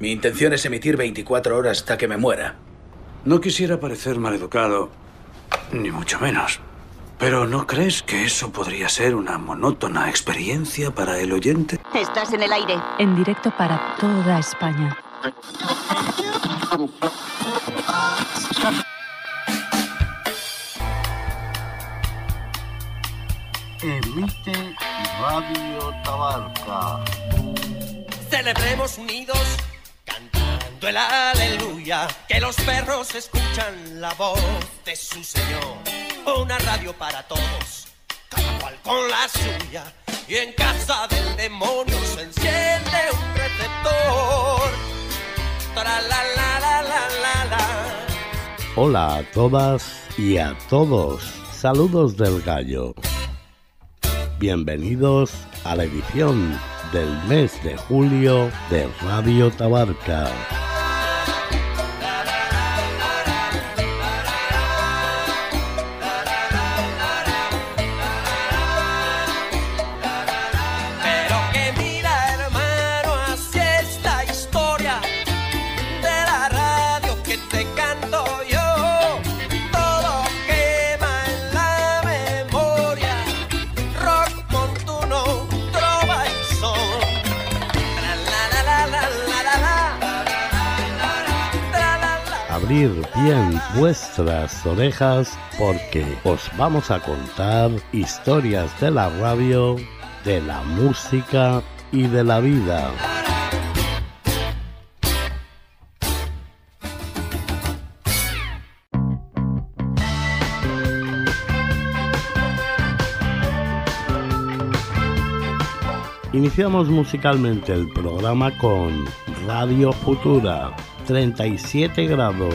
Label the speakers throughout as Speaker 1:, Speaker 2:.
Speaker 1: Mi intención es emitir 24 horas hasta que me muera.
Speaker 2: No quisiera parecer maleducado, ni mucho menos. Pero ¿no crees que eso podría ser una monótona experiencia para el oyente?
Speaker 3: Estás en el aire.
Speaker 4: En directo para toda España.
Speaker 5: Emite Radio Tabarca.
Speaker 6: Celebremos unidos, cantando el aleluya, que los perros escuchan la voz de su Señor. Una radio para todos, cada cual con la suya, y en casa del demonio se enciende un receptor. Tra la la la la la la.
Speaker 7: Hola a todas y a todos. Saludos del gallo. Bienvenidos a la edición del mes de julio de Radio Tabarca. Bien vuestras orejas porque os vamos a contar historias de la radio, de la música y de la vida. Iniciamos musicalmente el programa con Radio Futura, 37 grados.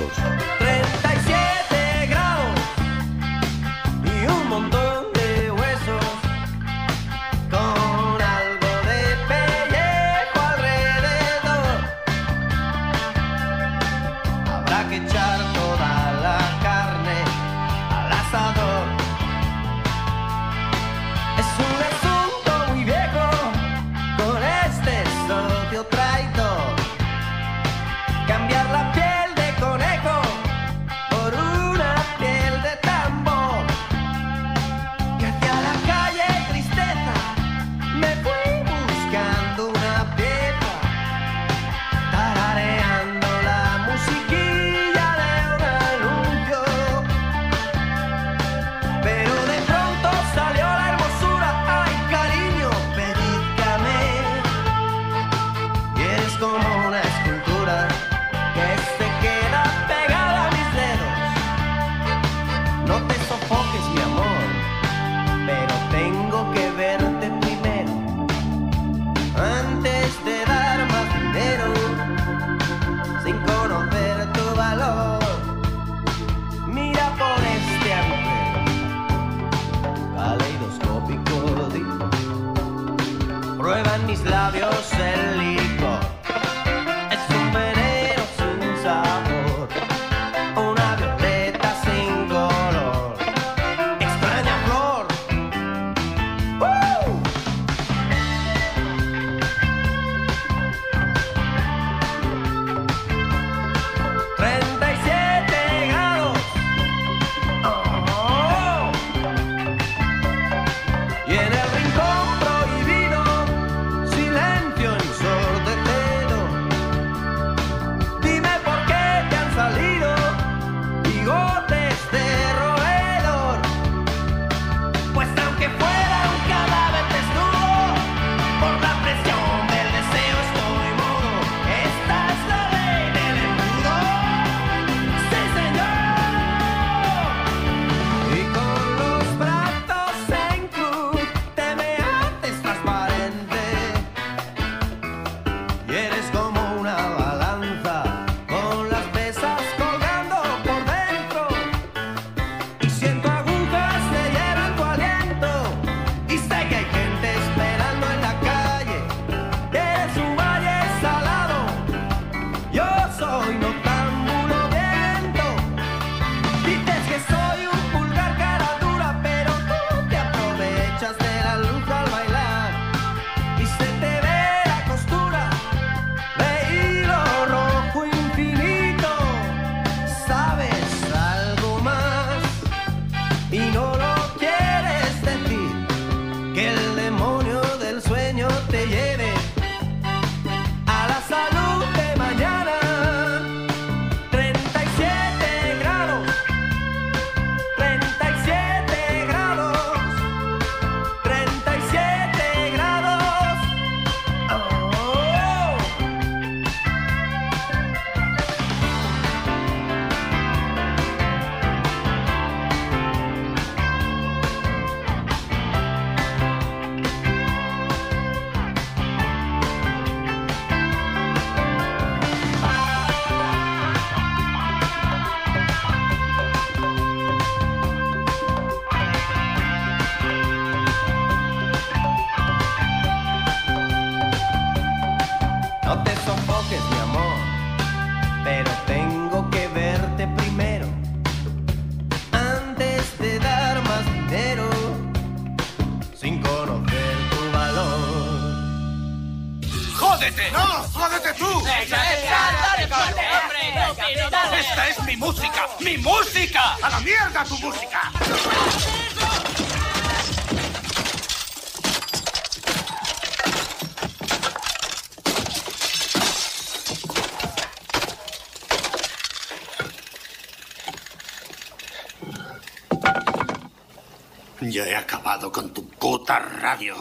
Speaker 5: Radio.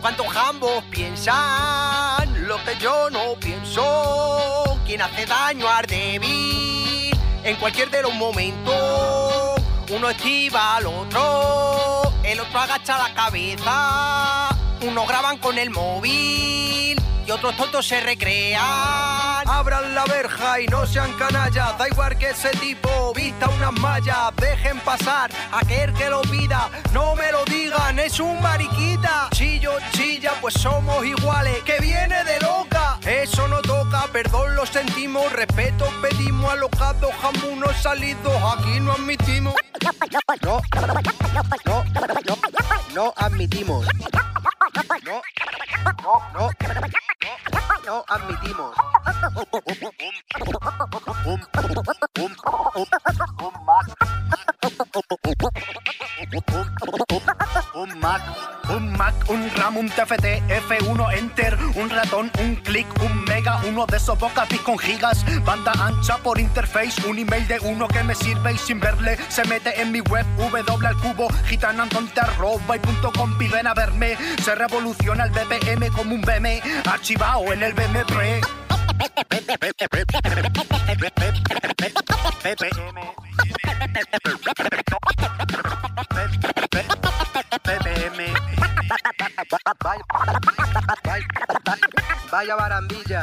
Speaker 8: ¿Cuántos jambos piensan lo que yo no pienso? Quien hace daño al débil en cualquier de los momentos. Uno esquiva al otro, el otro agacha la cabeza. Uno graban con el móvil y otros tontos se recrean. Abran la verja y no sean canallas. Da igual que ese tipo vista unas mallas. Dejen pasar aquel que lo pida. No me lo digan, es un mariquita. Chillo, chilla, pues somos iguales. Que viene de loca. Eso no toca, perdón, lo sentimos. Respeto pedimos a los gatos jamunos salidos. Aquí no admitimos. No, no, no, no admitimos. No, no, no, admitimos.
Speaker 9: Mac, un Mac, un RAM, un TFT, F1, Enter, un ratón, un clic, un mega, uno de esos bocapis con gigas, banda ancha por interface, un email de uno que me sirve y sin verle se mete en mi web, W al cubo, gitanandonte arroba y punto com, a verme, se revoluciona el BPM como un BM, archivado en el BM Pre. Thank you.
Speaker 8: Vaya barandilla.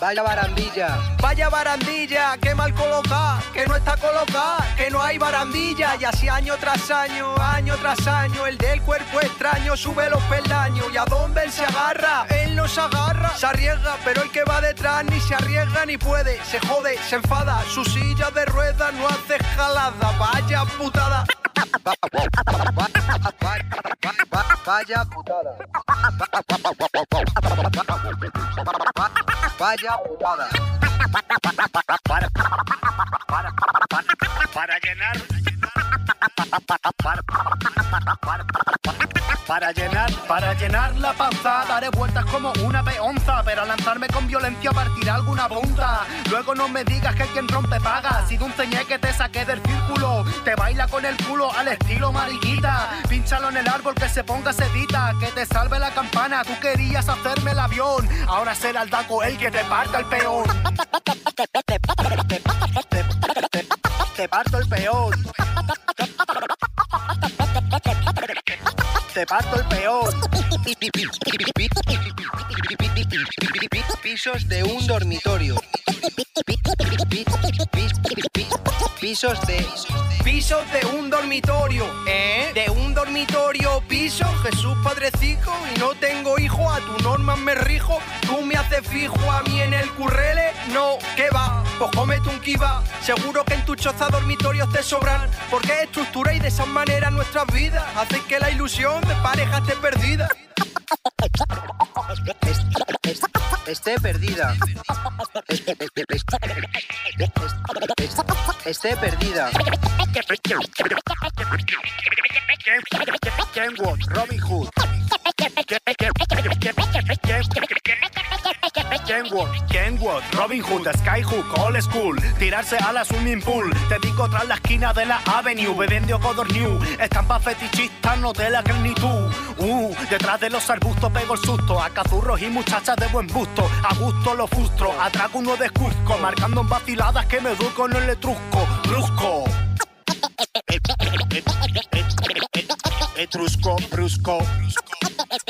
Speaker 8: Vaya barandilla. Vaya barandilla, que mal coloca, que no está colocada, que no hay barandilla. Y así año tras año, año tras año, el del cuerpo extraño sube los peldaños. ¿Y a dónde él se agarra? Él no se agarra, se arriesga, pero el que va detrás ni se arriesga ni puede. Se jode, se enfada, su silla de ruedas no hace jalada. Vaya putada. Vaya putada. Vaya putada.
Speaker 9: Para llenar. Para llenar, para llenar la panza Daré vueltas como una peonza Pero al lanzarme con violencia partirá alguna punta Luego no me digas que quien rompe paga Si de un ceñé que te saqué del círculo Te baila con el culo al estilo mariquita. Pínchalo en el árbol que se ponga sedita Que te salve la campana Tú querías hacerme el avión Ahora será el daco el que te parta el peón.
Speaker 8: Te parto el peón. Te parto el peón. Pisos de un dormitorio. Pisos de. Pisos de un dormitorio, ¿eh? De un dormitorio, piso, Jesús Padrecico, y no tengo hijo, a tu norma me rijo, tú me haces fijo a mí en el currele, no, ¿qué va? Pues cómete un kiba, seguro que en tu choza dormitorios te sobran, porque estructuráis de esa manera nuestras vidas, hacéis que la ilusión de perdida. Esté perdida. Esté perdida.
Speaker 9: Robin Hood. Kenwood, Kenwood, Robin Hood, Skyhook, Old School, tirarse a la swimming pool, te digo tras la esquina de la Avenue, bebiendo Codor New, estampa fetichistas, no te la crees uh, detrás de los arbustos pego el susto, a cazurros y muchachas de buen busto, a gusto lo frustro, atraco uno de Cusco, marcando en vaciladas que me educo en el letrusco, brusco. Etrusco, brusco.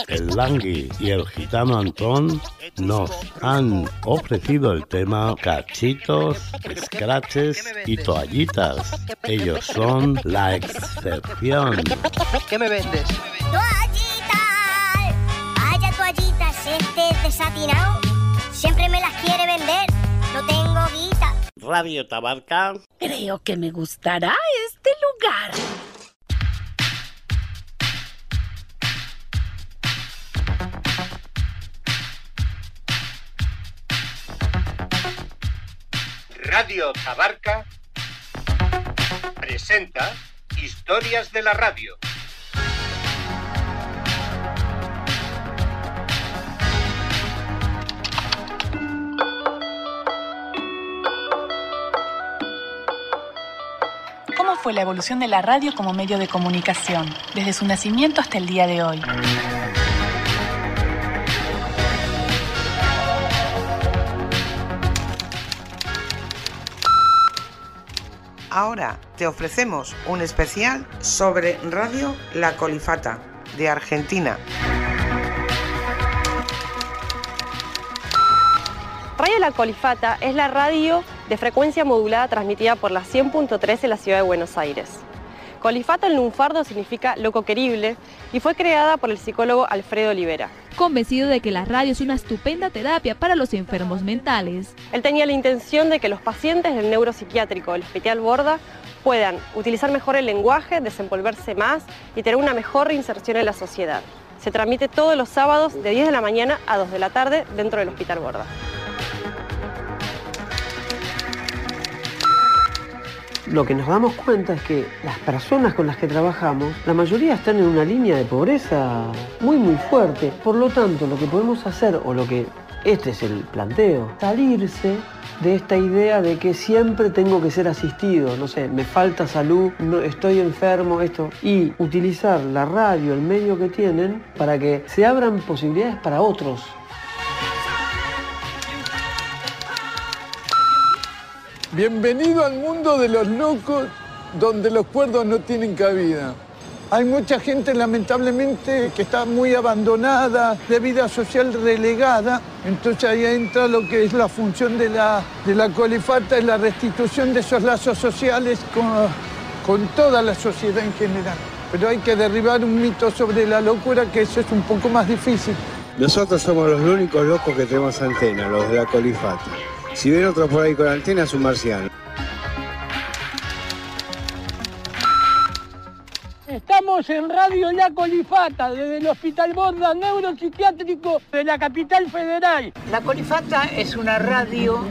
Speaker 7: El Langui y el gitano Antón nos han ofrecido el tema cachitos, scratches y toallitas. Ellos son la excepción.
Speaker 8: ¿Qué me vendes?
Speaker 10: ¡Toallitas! Vaya toallitas, este desatinado. Siempre me las quiere vender. No tengo guita.
Speaker 7: Radio Tabarca.
Speaker 11: Creo que me gustará este lugar.
Speaker 9: Radio Tabarca presenta Historias de la Radio.
Speaker 12: ¿Cómo fue la evolución de la radio como medio de comunicación, desde su nacimiento hasta el día de hoy?
Speaker 13: Ahora te ofrecemos un especial sobre Radio La Colifata de Argentina.
Speaker 14: Radio La Colifata es la radio de frecuencia modulada transmitida por la 100.3 en la ciudad de Buenos Aires. Colifata en lunfardo significa loco querible y fue creada por el psicólogo Alfredo Olivera.
Speaker 15: Convencido de que la radio es una estupenda terapia para los enfermos mentales.
Speaker 14: Él tenía la intención de que los pacientes del neuropsiquiátrico del Hospital Borda puedan utilizar mejor el lenguaje, desenvolverse más y tener una mejor reinserción en la sociedad. Se transmite todos los sábados de 10 de la mañana a 2 de la tarde dentro del Hospital Borda.
Speaker 16: Lo que nos damos cuenta es que las personas con las que trabajamos, la mayoría están en una línea de pobreza muy muy fuerte. Por lo tanto, lo que podemos hacer, o lo que este es el planteo, salirse de esta idea de que siempre tengo que ser asistido, no sé, me falta salud, no, estoy enfermo, esto, y utilizar la radio, el medio que tienen, para que se abran posibilidades para otros.
Speaker 17: Bienvenido al mundo de los locos donde los cuerdos no tienen cabida. Hay mucha gente lamentablemente que está muy abandonada, de vida social relegada, entonces ahí entra lo que es la función de la, de la colifata, es la restitución de esos lazos sociales con, con toda la sociedad en general. Pero hay que derribar un mito sobre la locura que eso es un poco más difícil.
Speaker 18: Nosotros somos los únicos locos que tenemos antena, los de la colifata. Si ven otro por ahí con antena, es un marciano.
Speaker 19: Estamos en Radio La Colifata, desde el Hospital Borda Neuropsiquiátrico de la capital federal.
Speaker 20: La Colifata es una radio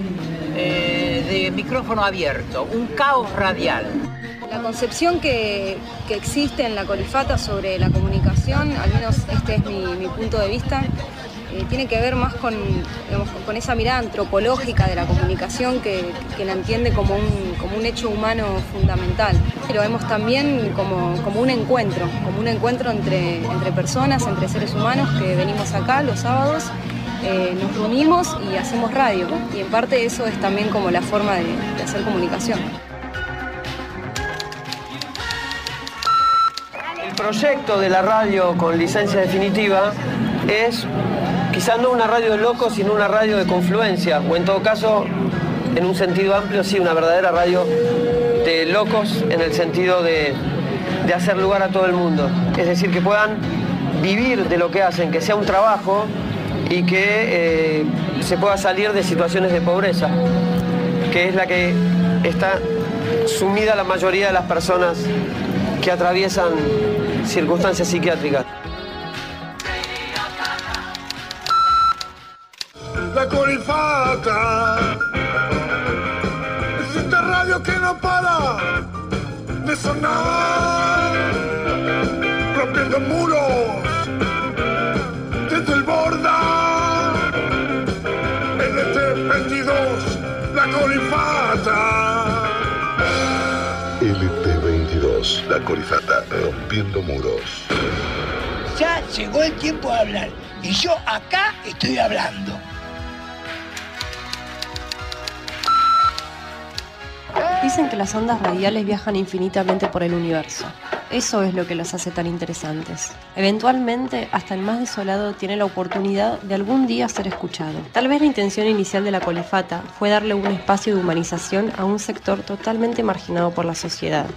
Speaker 20: eh, de micrófono abierto, un caos radial.
Speaker 21: La concepción que, que, existe en la Colifata sobre la comunicación, al menos este es mi, mi punto de vista, eh, tiene que ver más con, con esa mirada antropológica de la comunicación que, la entiende como un, como un, hecho humano fundamental. Lo vemos también como, como un encuentro, como un encuentro entre, entre, personas, entre seres humanos que venimos acá los sábados, eh, nos reunimos y hacemos radio. Y en parte eso es también como la forma de hacer comunicación.
Speaker 16: Proyecto de la radio con licencia definitiva es quizás no una radio de locos, sino una radio de confluencia, o en todo caso, en un sentido amplio, sí, una verdadera radio de locos en el sentido de, de hacer lugar a todo el mundo. Es decir, que puedan vivir de lo que hacen, que sea un trabajo y que eh, se pueda salir de situaciones de pobreza, que es la que está sumida la mayoría de las personas que atraviesan circunstancias psiquiátricas.
Speaker 22: La Colifata es esta radio que no para de sonar, rompiendo muros
Speaker 23: rompiendo muros.
Speaker 24: Ya llegó el tiempo de hablar y yo acá estoy hablando.
Speaker 14: Dicen que las ondas radiales viajan infinitamente por el universo. Eso es lo que los hace tan interesantes. Eventualmente, hasta el más desolado tiene la oportunidad de algún día ser escuchado. Tal vez la intención inicial de la colifata fue darle un espacio de humanización a un sector totalmente marginado por la sociedad.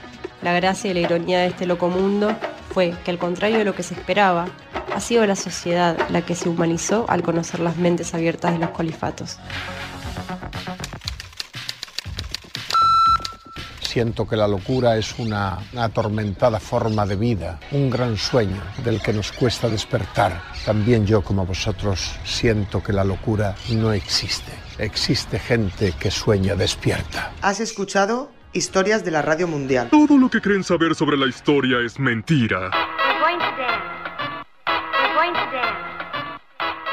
Speaker 14: La gracia y la ironía de este loco mundo fue que, al contrario de lo que se esperaba, ha sido la sociedad la que se humanizó al conocer las mentes abiertas de los colifatos.
Speaker 25: siento que la locura es una, una atormentada forma de vida, un gran sueño del que nos cuesta despertar. También yo, como vosotros, siento que la locura no existe. Existe gente que sueña despierta.
Speaker 26: Has escuchado Historias de la Radio Mundial.
Speaker 27: Todo lo que creen saber sobre la historia es mentira.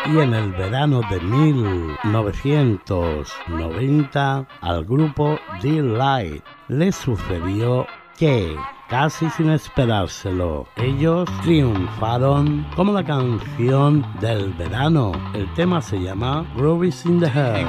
Speaker 7: Y en el verano de 1990 al grupo D-Light le sucedió que, casi sin esperárselo, ellos triunfaron como la canción del verano. El tema se llama Groovies in the Head.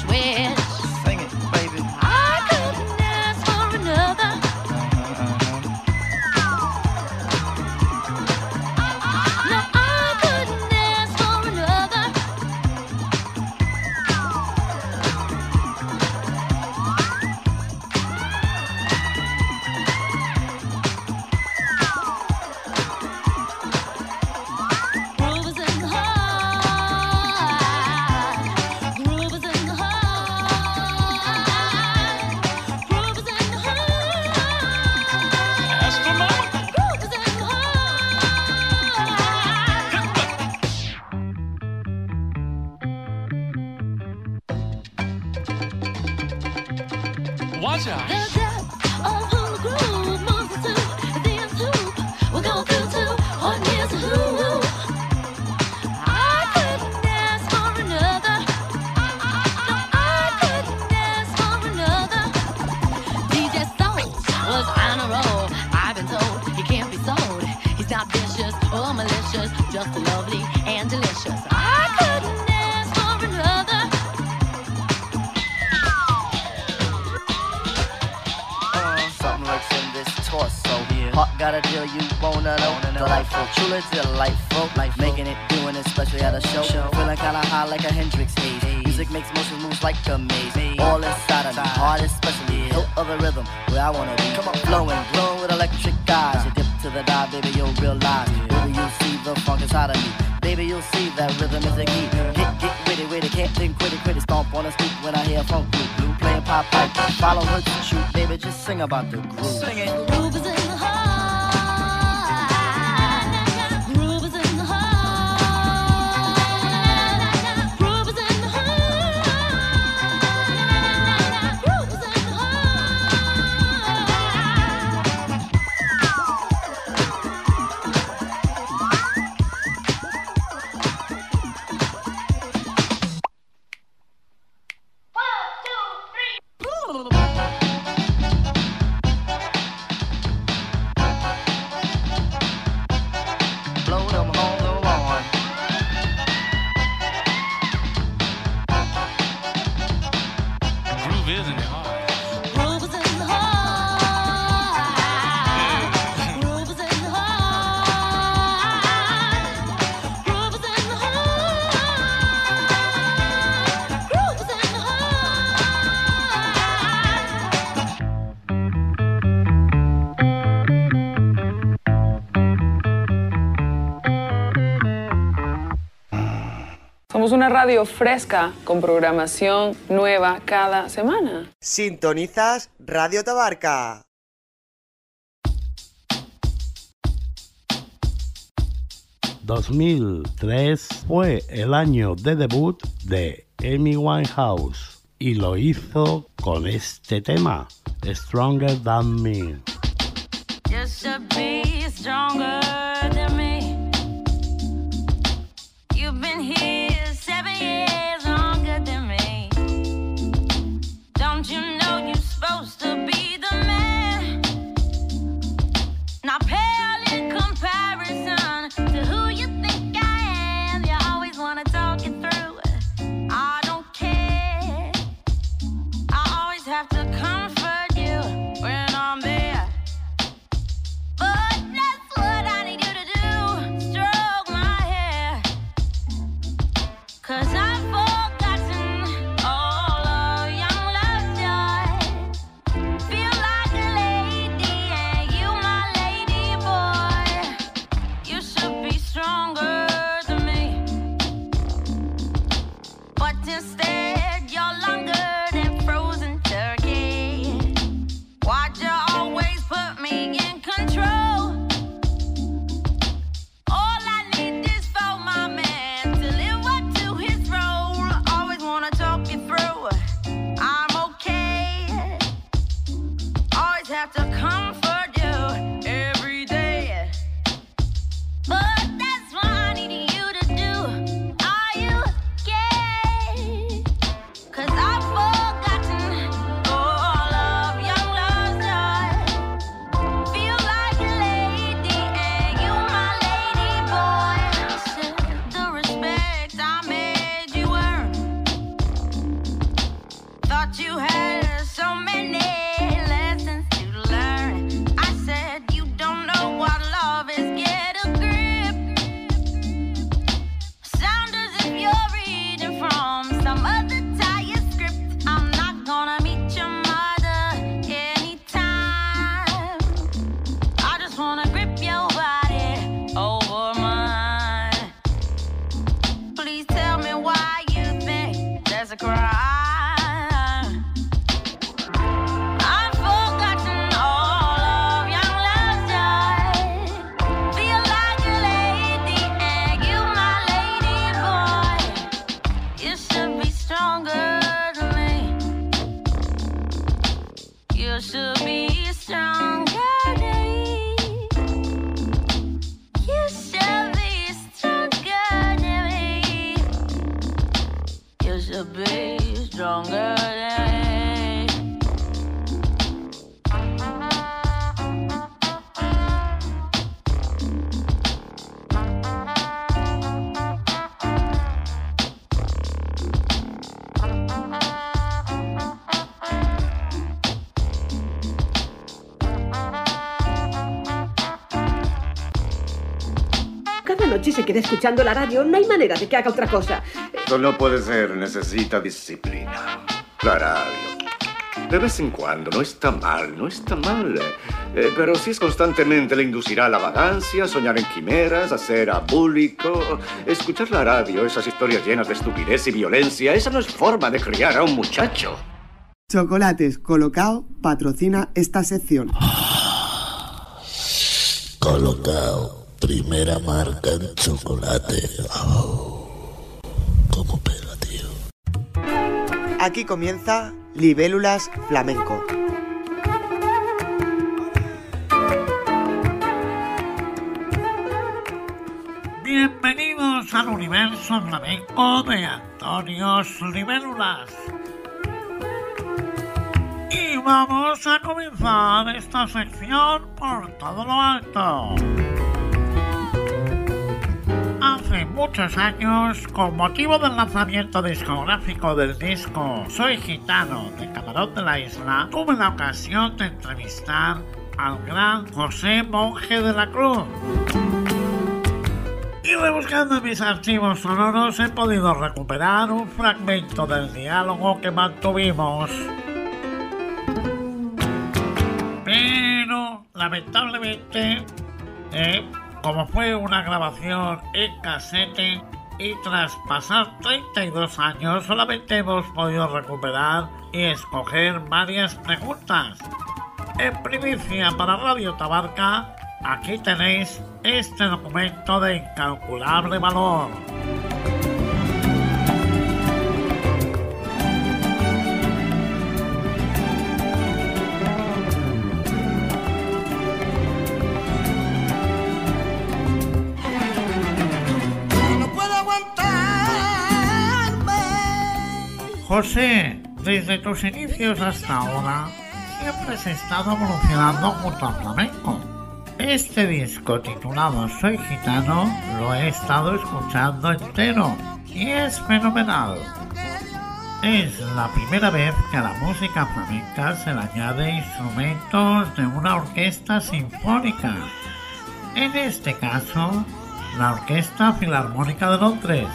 Speaker 28: fresh wind. Delightful, truly delightful. Life making it, doing it, especially at a show. Feeling kinda high like a Hendrix haze. Music makes motion moves like a maze. All inside of me, heart especially. Hilt of the rhythm, where I wanna be. Come on, flowing, glowing with electric eyes. You dip to the dive, baby, you'll realize. Baby, you'll see the funk inside of me. Baby, you'll see that rhythm is the key. Get, get witty, witty, can't think, quit it, quit it. Stomp on the street when I hear funk blue, blue playing pop pipe. Follow her to shoot, baby, just sing about the groove. Sing it.
Speaker 29: Una radio fresca con programación nueva cada semana.
Speaker 30: Sintonizas Radio Tabarca.
Speaker 7: ...2003 fue el año de debut de Amy Winehouse y lo hizo con este tema, Stronger Than Me.
Speaker 31: Just to be stronger than me. You've been here
Speaker 32: escuchando la radio, no hay manera de que haga otra cosa.
Speaker 33: Esto no puede ser, necesita disciplina. La radio. De vez en cuando, no está mal, no está mal. Eh, pero si es constantemente le inducirá a la vagancia, soñar en quimeras, hacer abúlico. Escuchar la radio, esas historias llenas de estupidez y violencia, esa no es forma de criar a un muchacho.
Speaker 13: Chocolates Colocao patrocina esta sección.
Speaker 34: Colocao, primera marca en chocolate. Oh, cómo pega, tío.
Speaker 13: Aquí comienza Libélulas Flamenco.
Speaker 35: Bienvenidos al universo flamenco de Antonio Libélulas. Y vamos a comenzar esta sección por todo lo alto. Muchos años, con motivo del lanzamiento discográfico del disco Soy Gitano de Camarón de la Isla, tuve la ocasión de entrevistar al gran José Monje de la Cruz. Y rebuscando mis archivos sonoros he podido recuperar un fragmento del diálogo que mantuvimos. Pero, lamentablemente, eh, como fue una grabación en casete y tras pasar 32 años solamente hemos podido recuperar y escoger varias preguntas. En primicia para Radio Tabarca, aquí tenéis este documento de incalculable valor. José, desde tus inicios hasta ahora, siempre has estado evolucionando junto al flamenco. Este disco titulado Soy Gitano lo he estado escuchando entero y es fenomenal. Es la primera vez que a la música flamenca se le añade instrumentos de una orquesta sinfónica. En este caso, la Orquesta Filarmónica de Londres.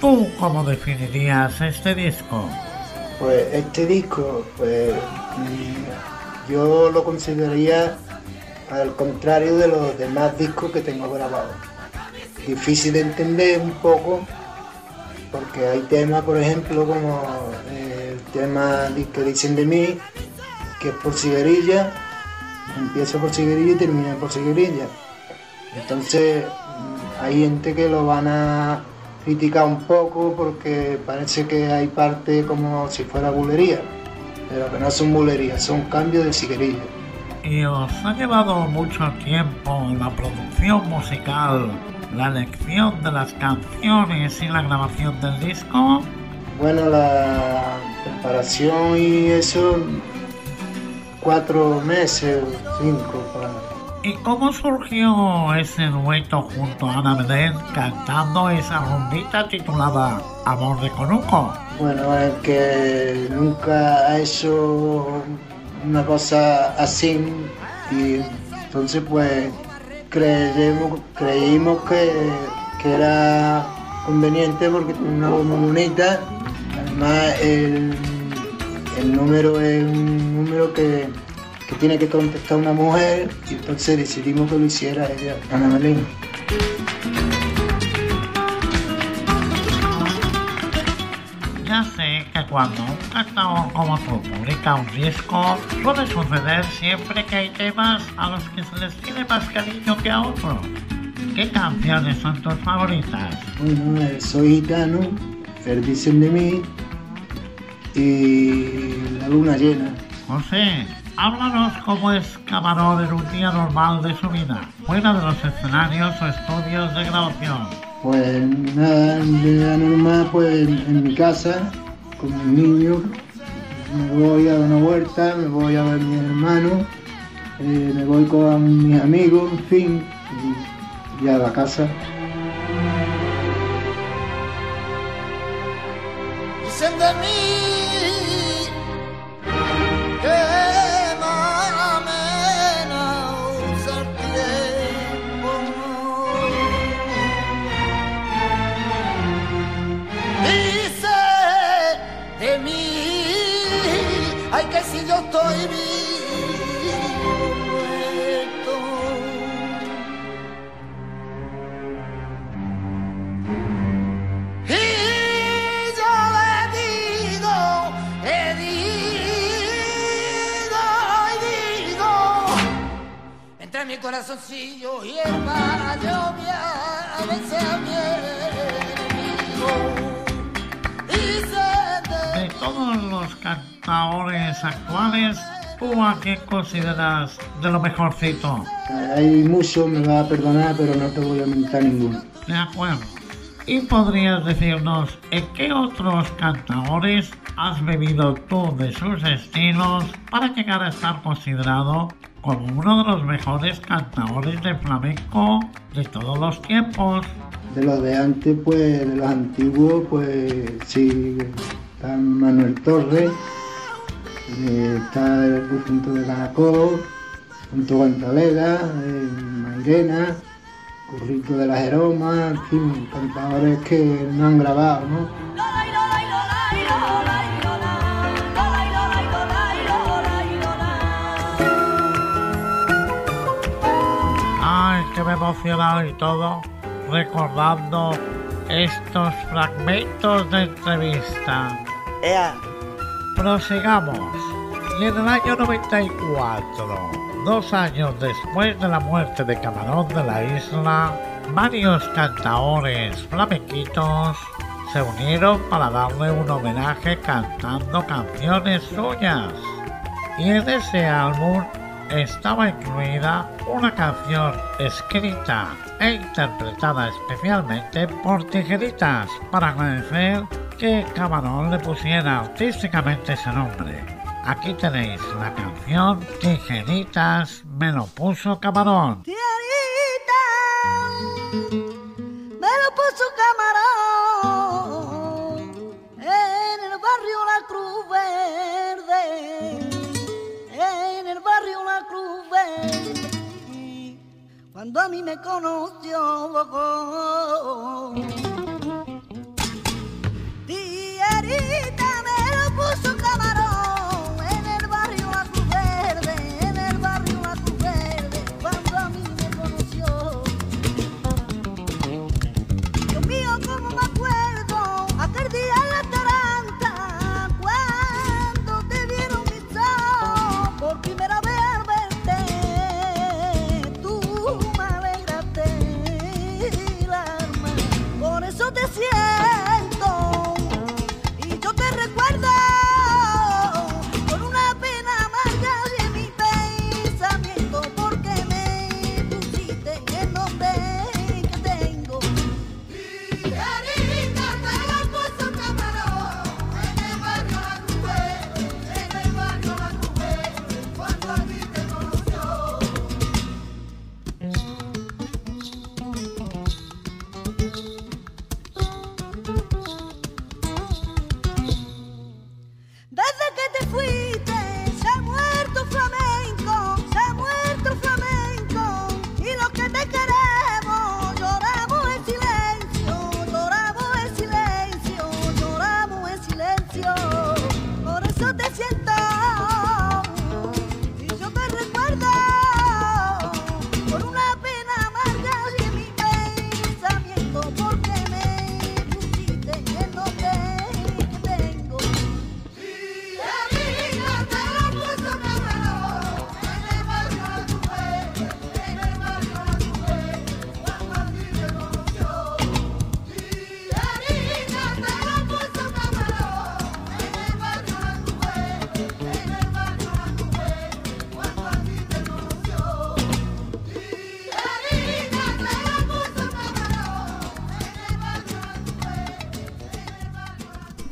Speaker 35: ¿Tú cómo definirías este disco?
Speaker 36: Pues este disco, pues mm, yo lo consideraría al contrario de los demás discos que tengo grabados. Difícil de entender un poco, porque hay temas, por ejemplo, como eh, el tema que dicen de mí, que es por cigarilla, empieza por cigarilla y termina por cigarilla. Entonces mm, hay gente que lo van a criticar un poco porque parece que hay parte como si fuera bulería, pero que no son bulerías, son cambios de cigarilla.
Speaker 35: ¿Y os ha llevado mucho tiempo la producción musical, la elección de las canciones y la grabación del disco?
Speaker 36: Bueno, la preparación y eso, cuatro meses, cinco, para
Speaker 35: ¿Y cómo surgió ese dueto junto a Ana Belén cantando esa rondita titulada Amor de Conuco?
Speaker 36: Bueno, el que nunca ha hecho una cosa así y entonces pues creemos, creímos que, que era conveniente porque tiene una voz muy bonita. Además el, el número es un número que, que tiene que contestar una mujer y entonces decidimos que lo hiciera ella, Ana Belén.
Speaker 35: Ya sé que cuando un cantador como tú publica un disco, suele suceder siempre que hay temas a los que se les tiene más cariño que a otros. ¿Qué canciones son tus favoritas?
Speaker 36: Bueno, soy gitano, el dicen de mí y la luna llena.
Speaker 35: José, háblanos cómo es Camarón en un día normal de su vida, fuera de los escenarios o estudios de grabación.
Speaker 36: Pues nada, de normal, pues en, en mi casa, con mis niños, me voy a dar una vuelta, me voy a ver a mis hermanos, eh, me voy con mis amigos, en fin, y, y a la casa.
Speaker 37: Corazoncillo y el barrio a veces a mi enemigo. Dice
Speaker 35: De todos los cantadores actuales, ¿tú a qué consideras de lo mejorcito?
Speaker 36: Hay mucho, me va a perdonar, pero no te voy a mentar ninguno.
Speaker 35: De acuerdo. ¿Y podrías decirnos en qué otros cantadores has bebido tú de sus estilos para llegar a estar considerado como uno de los mejores cantadores de flamenco de todos los tiempos?
Speaker 36: De los de antes, pues, de los antiguos, pues sí, está Manuel Torres, eh, está el conjunto de Caracol, junto con Talega, eh, Mairena, Currito de la Jeroma, en fin, cantadores que no han grabado, ¿no?
Speaker 35: Emocionado y todo recordando estos fragmentos de entrevista.
Speaker 38: ¡Ea!
Speaker 35: Prosigamos. Y en el año 94, dos años después de la muerte de Camarón de la Isla, varios cantaores flamenquitos se unieron para darle un homenaje cantando canciones suyas. Y en ese álbum estaba incluida una canción escrita e interpretada especialmente por Tijeritas para agradecer que Camarón le pusiera artísticamente ese nombre. Aquí tenéis la canción Tijeritas me lo puso Camarón.
Speaker 37: me lo puso camarón en el barrio La Cruz Verde, cuando a mí me conoció. Tierita me lo puso camarón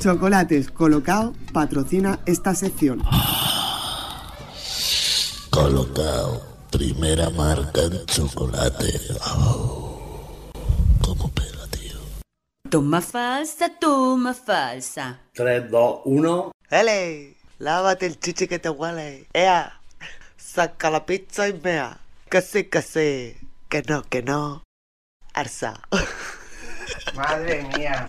Speaker 13: Chocolates Colocao patrocina esta sección.
Speaker 34: Colocao, primera marca en chocolate.
Speaker 39: Toma falsa, toma falsa.
Speaker 38: 3, 2, 1. ¡Ele! Lávate el chichi que te huele. ¡Ea! Saca la pizza y mea. Que sí, que sí. Que no, que no. Arsa.
Speaker 40: Madre mía.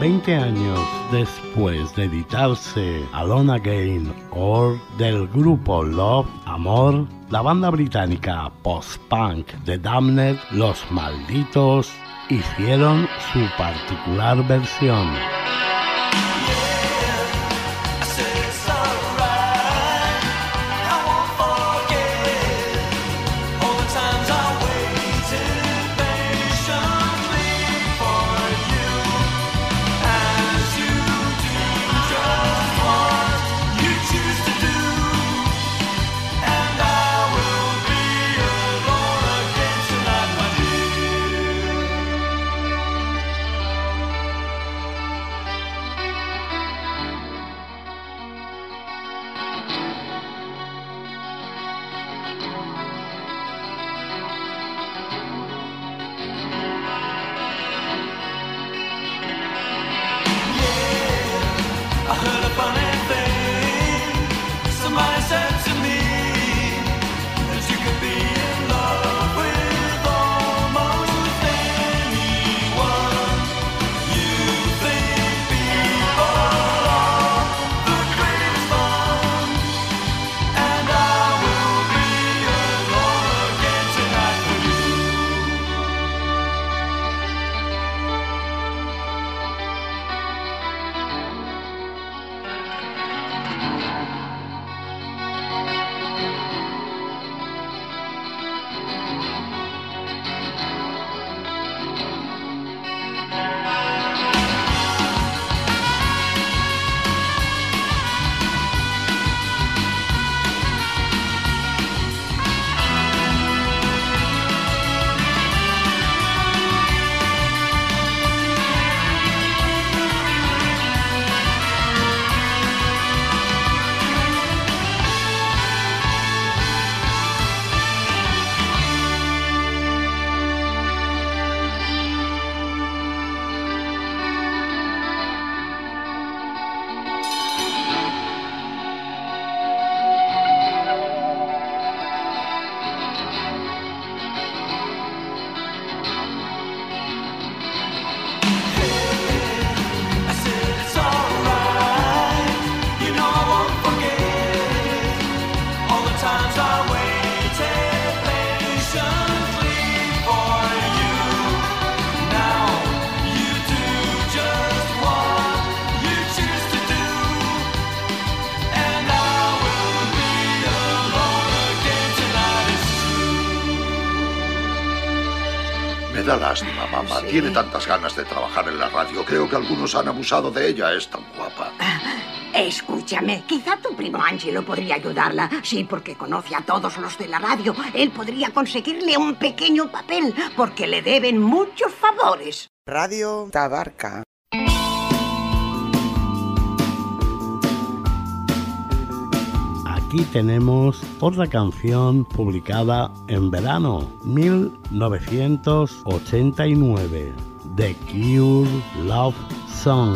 Speaker 40: 20 años después de editarse Alone Again or del grupo Love Amor, la banda británica post-punk de Damned, Los Malditos, hicieron su particular versión.
Speaker 41: Tiene tantas ganas de trabajar en la radio. Creo que algunos han abusado de ella. Es tan guapa.
Speaker 42: Escúchame, quizá tu primo Angelo podría ayudarla. Sí, porque conoce a todos los de la radio. Él podría conseguirle un pequeño papel, porque le deben muchos favores.
Speaker 26: Radio Tabarca.
Speaker 40: Aquí tenemos otra canción publicada en verano 1989, The Cure Love Song.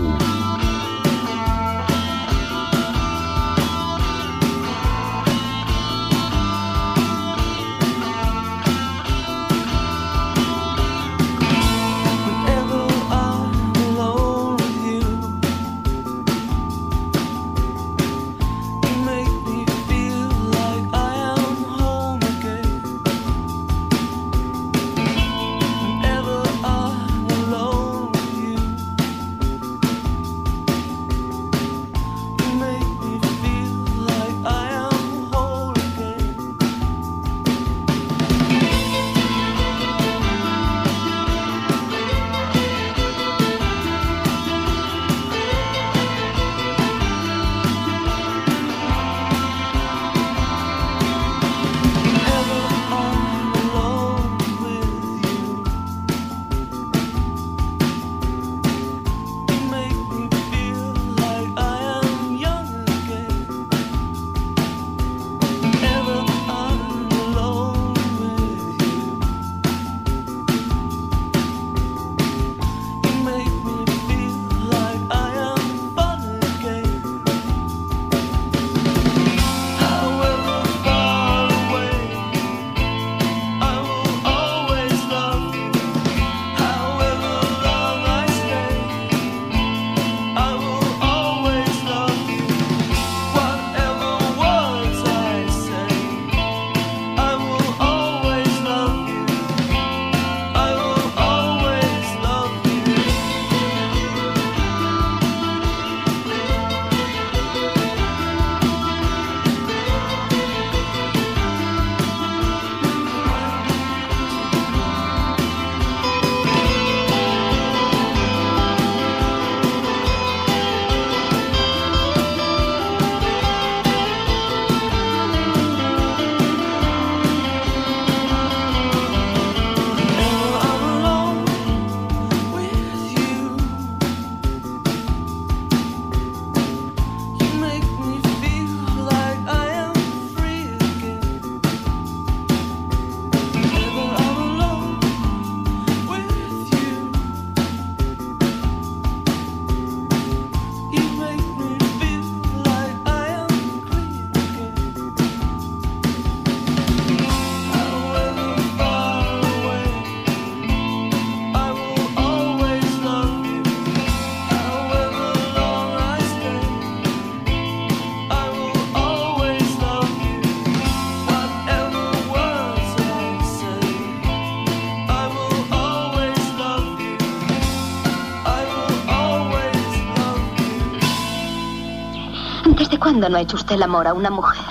Speaker 43: ¿Cuándo no ha hecho usted el amor a una mujer?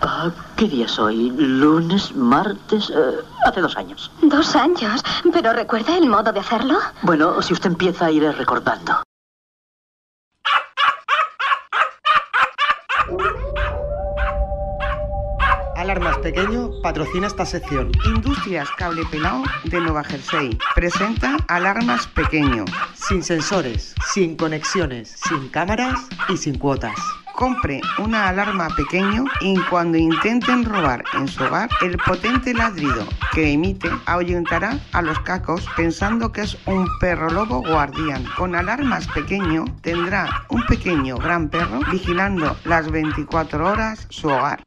Speaker 44: Ah, ¿Qué día es hoy? ¿Lunes? ¿Martes? Eh, hace dos años.
Speaker 43: Dos años. ¿Pero recuerda el modo de hacerlo?
Speaker 44: Bueno, si usted empieza, iré recordando.
Speaker 26: Alarmas Pequeño patrocina esta sección. Industrias Cable Pelao de Nueva Jersey presenta Alarmas Pequeño. Sin sensores, sin conexiones, sin cámaras y sin cuotas. Compre una alarma pequeño y cuando intenten robar en su hogar, el potente ladrido que emite ahuyentará a los cacos pensando que es un perro lobo guardián. Con alarmas pequeño tendrá un pequeño gran perro vigilando las 24 horas su hogar.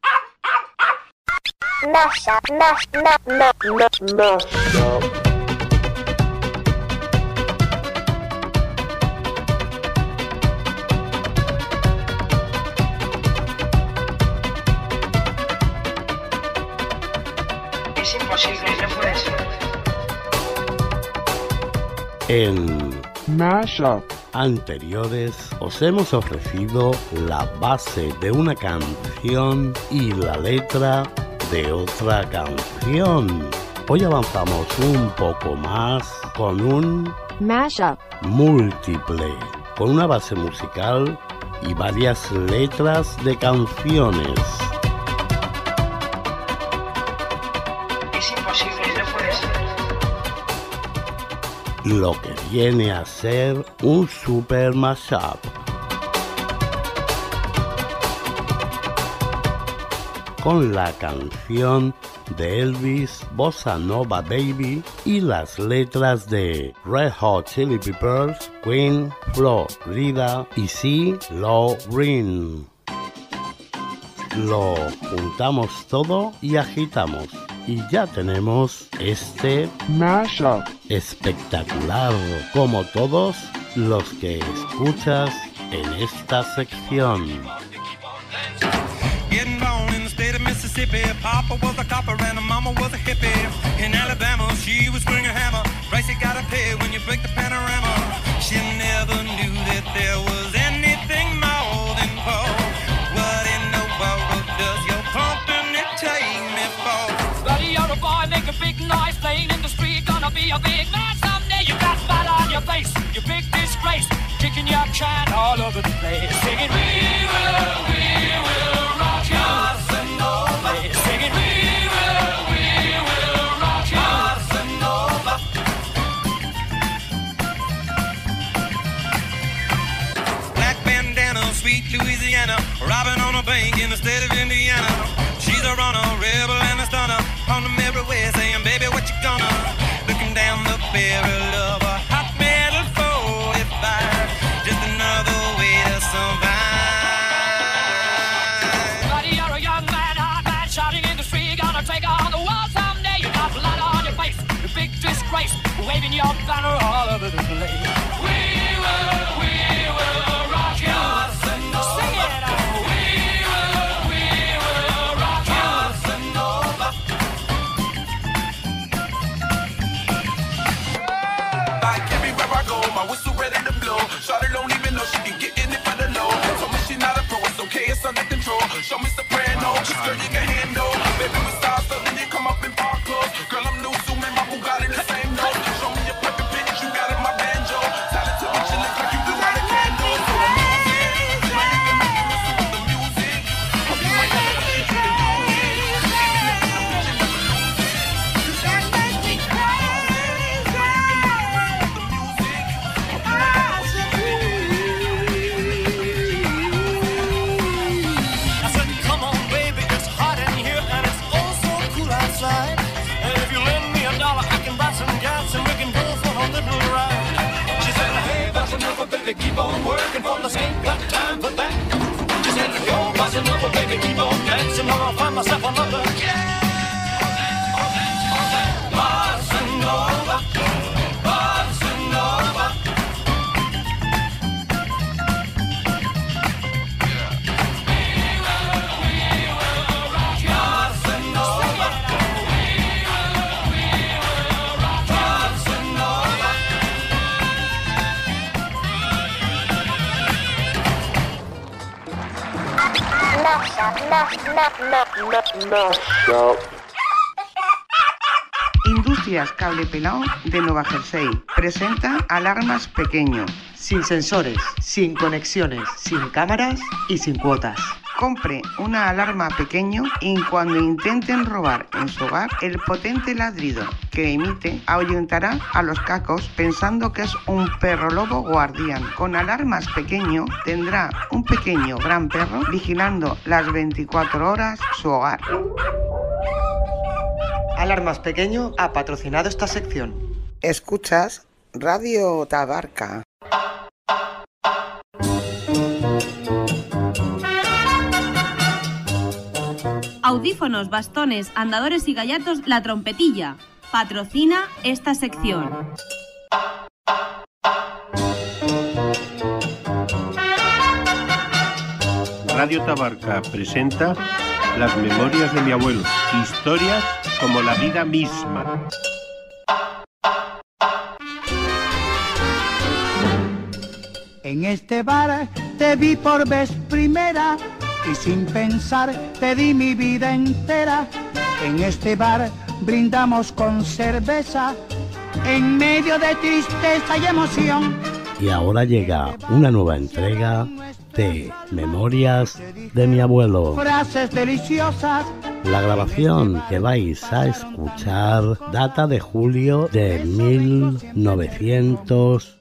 Speaker 7: En
Speaker 13: Mashup.
Speaker 7: anteriores os hemos ofrecido la base de una canción y la letra de otra canción. Hoy avanzamos un poco más con un
Speaker 45: Mashup.
Speaker 7: múltiple, con una base musical y varias letras de canciones. Lo que viene a ser un super mashup. Con la canción de Elvis, Bossa Nova Baby y las letras de Red Hot Chili Peppers, Queen, Florida y C. Low Ring. Lo juntamos todo y agitamos. Y ya tenemos este
Speaker 13: Mashup.
Speaker 7: espectacular, como todos los que escuchas en esta sección.
Speaker 8: Getting born in the state of Mississippi. Papa was a copper and mama was a hippie. In Alabama, she was swinging a hammer. Price you gotta pay when you break the panorama. She never knew that there was
Speaker 46: be a big man someday. You got spot on your face, you big disgrace, kicking your can all over the place, singing We will, we will rock you, Casanova. Singing We will, we will rock you, Casanova.
Speaker 8: Black bandana, sweet Louisiana. Robbing on a bank in the state of Indiana. She's a runner, rebel and a stunner. On the mirror way saying, baby, what you gonna?
Speaker 46: Waving your banner all over the place.
Speaker 26: De Nueva Jersey presenta alarmas pequeño, sin sensores, sin conexiones, sin cámaras y sin cuotas. Compre una alarma pequeño y cuando intenten robar en su hogar, el potente ladrido que emite ahuyentará a los cacos pensando que es un perro lobo guardián. Con alarmas pequeño tendrá un pequeño gran perro vigilando las 24 horas su hogar. Alarmas Pequeño ha patrocinado esta sección. Escuchas Radio Tabarca.
Speaker 47: Audífonos, bastones, andadores y gallatos La Trompetilla. Patrocina esta sección.
Speaker 48: Radio Tabarca presenta Las memorias de mi abuelo, historias como la vida misma.
Speaker 49: En este bar te vi por vez primera y sin pensar te di mi vida entera. En este bar brindamos con cerveza en medio de tristeza y emoción.
Speaker 7: Y ahora llega una nueva entrega de Memorias de mi abuelo.
Speaker 49: Frases deliciosas
Speaker 7: La grabación que vais a escuchar data de julio de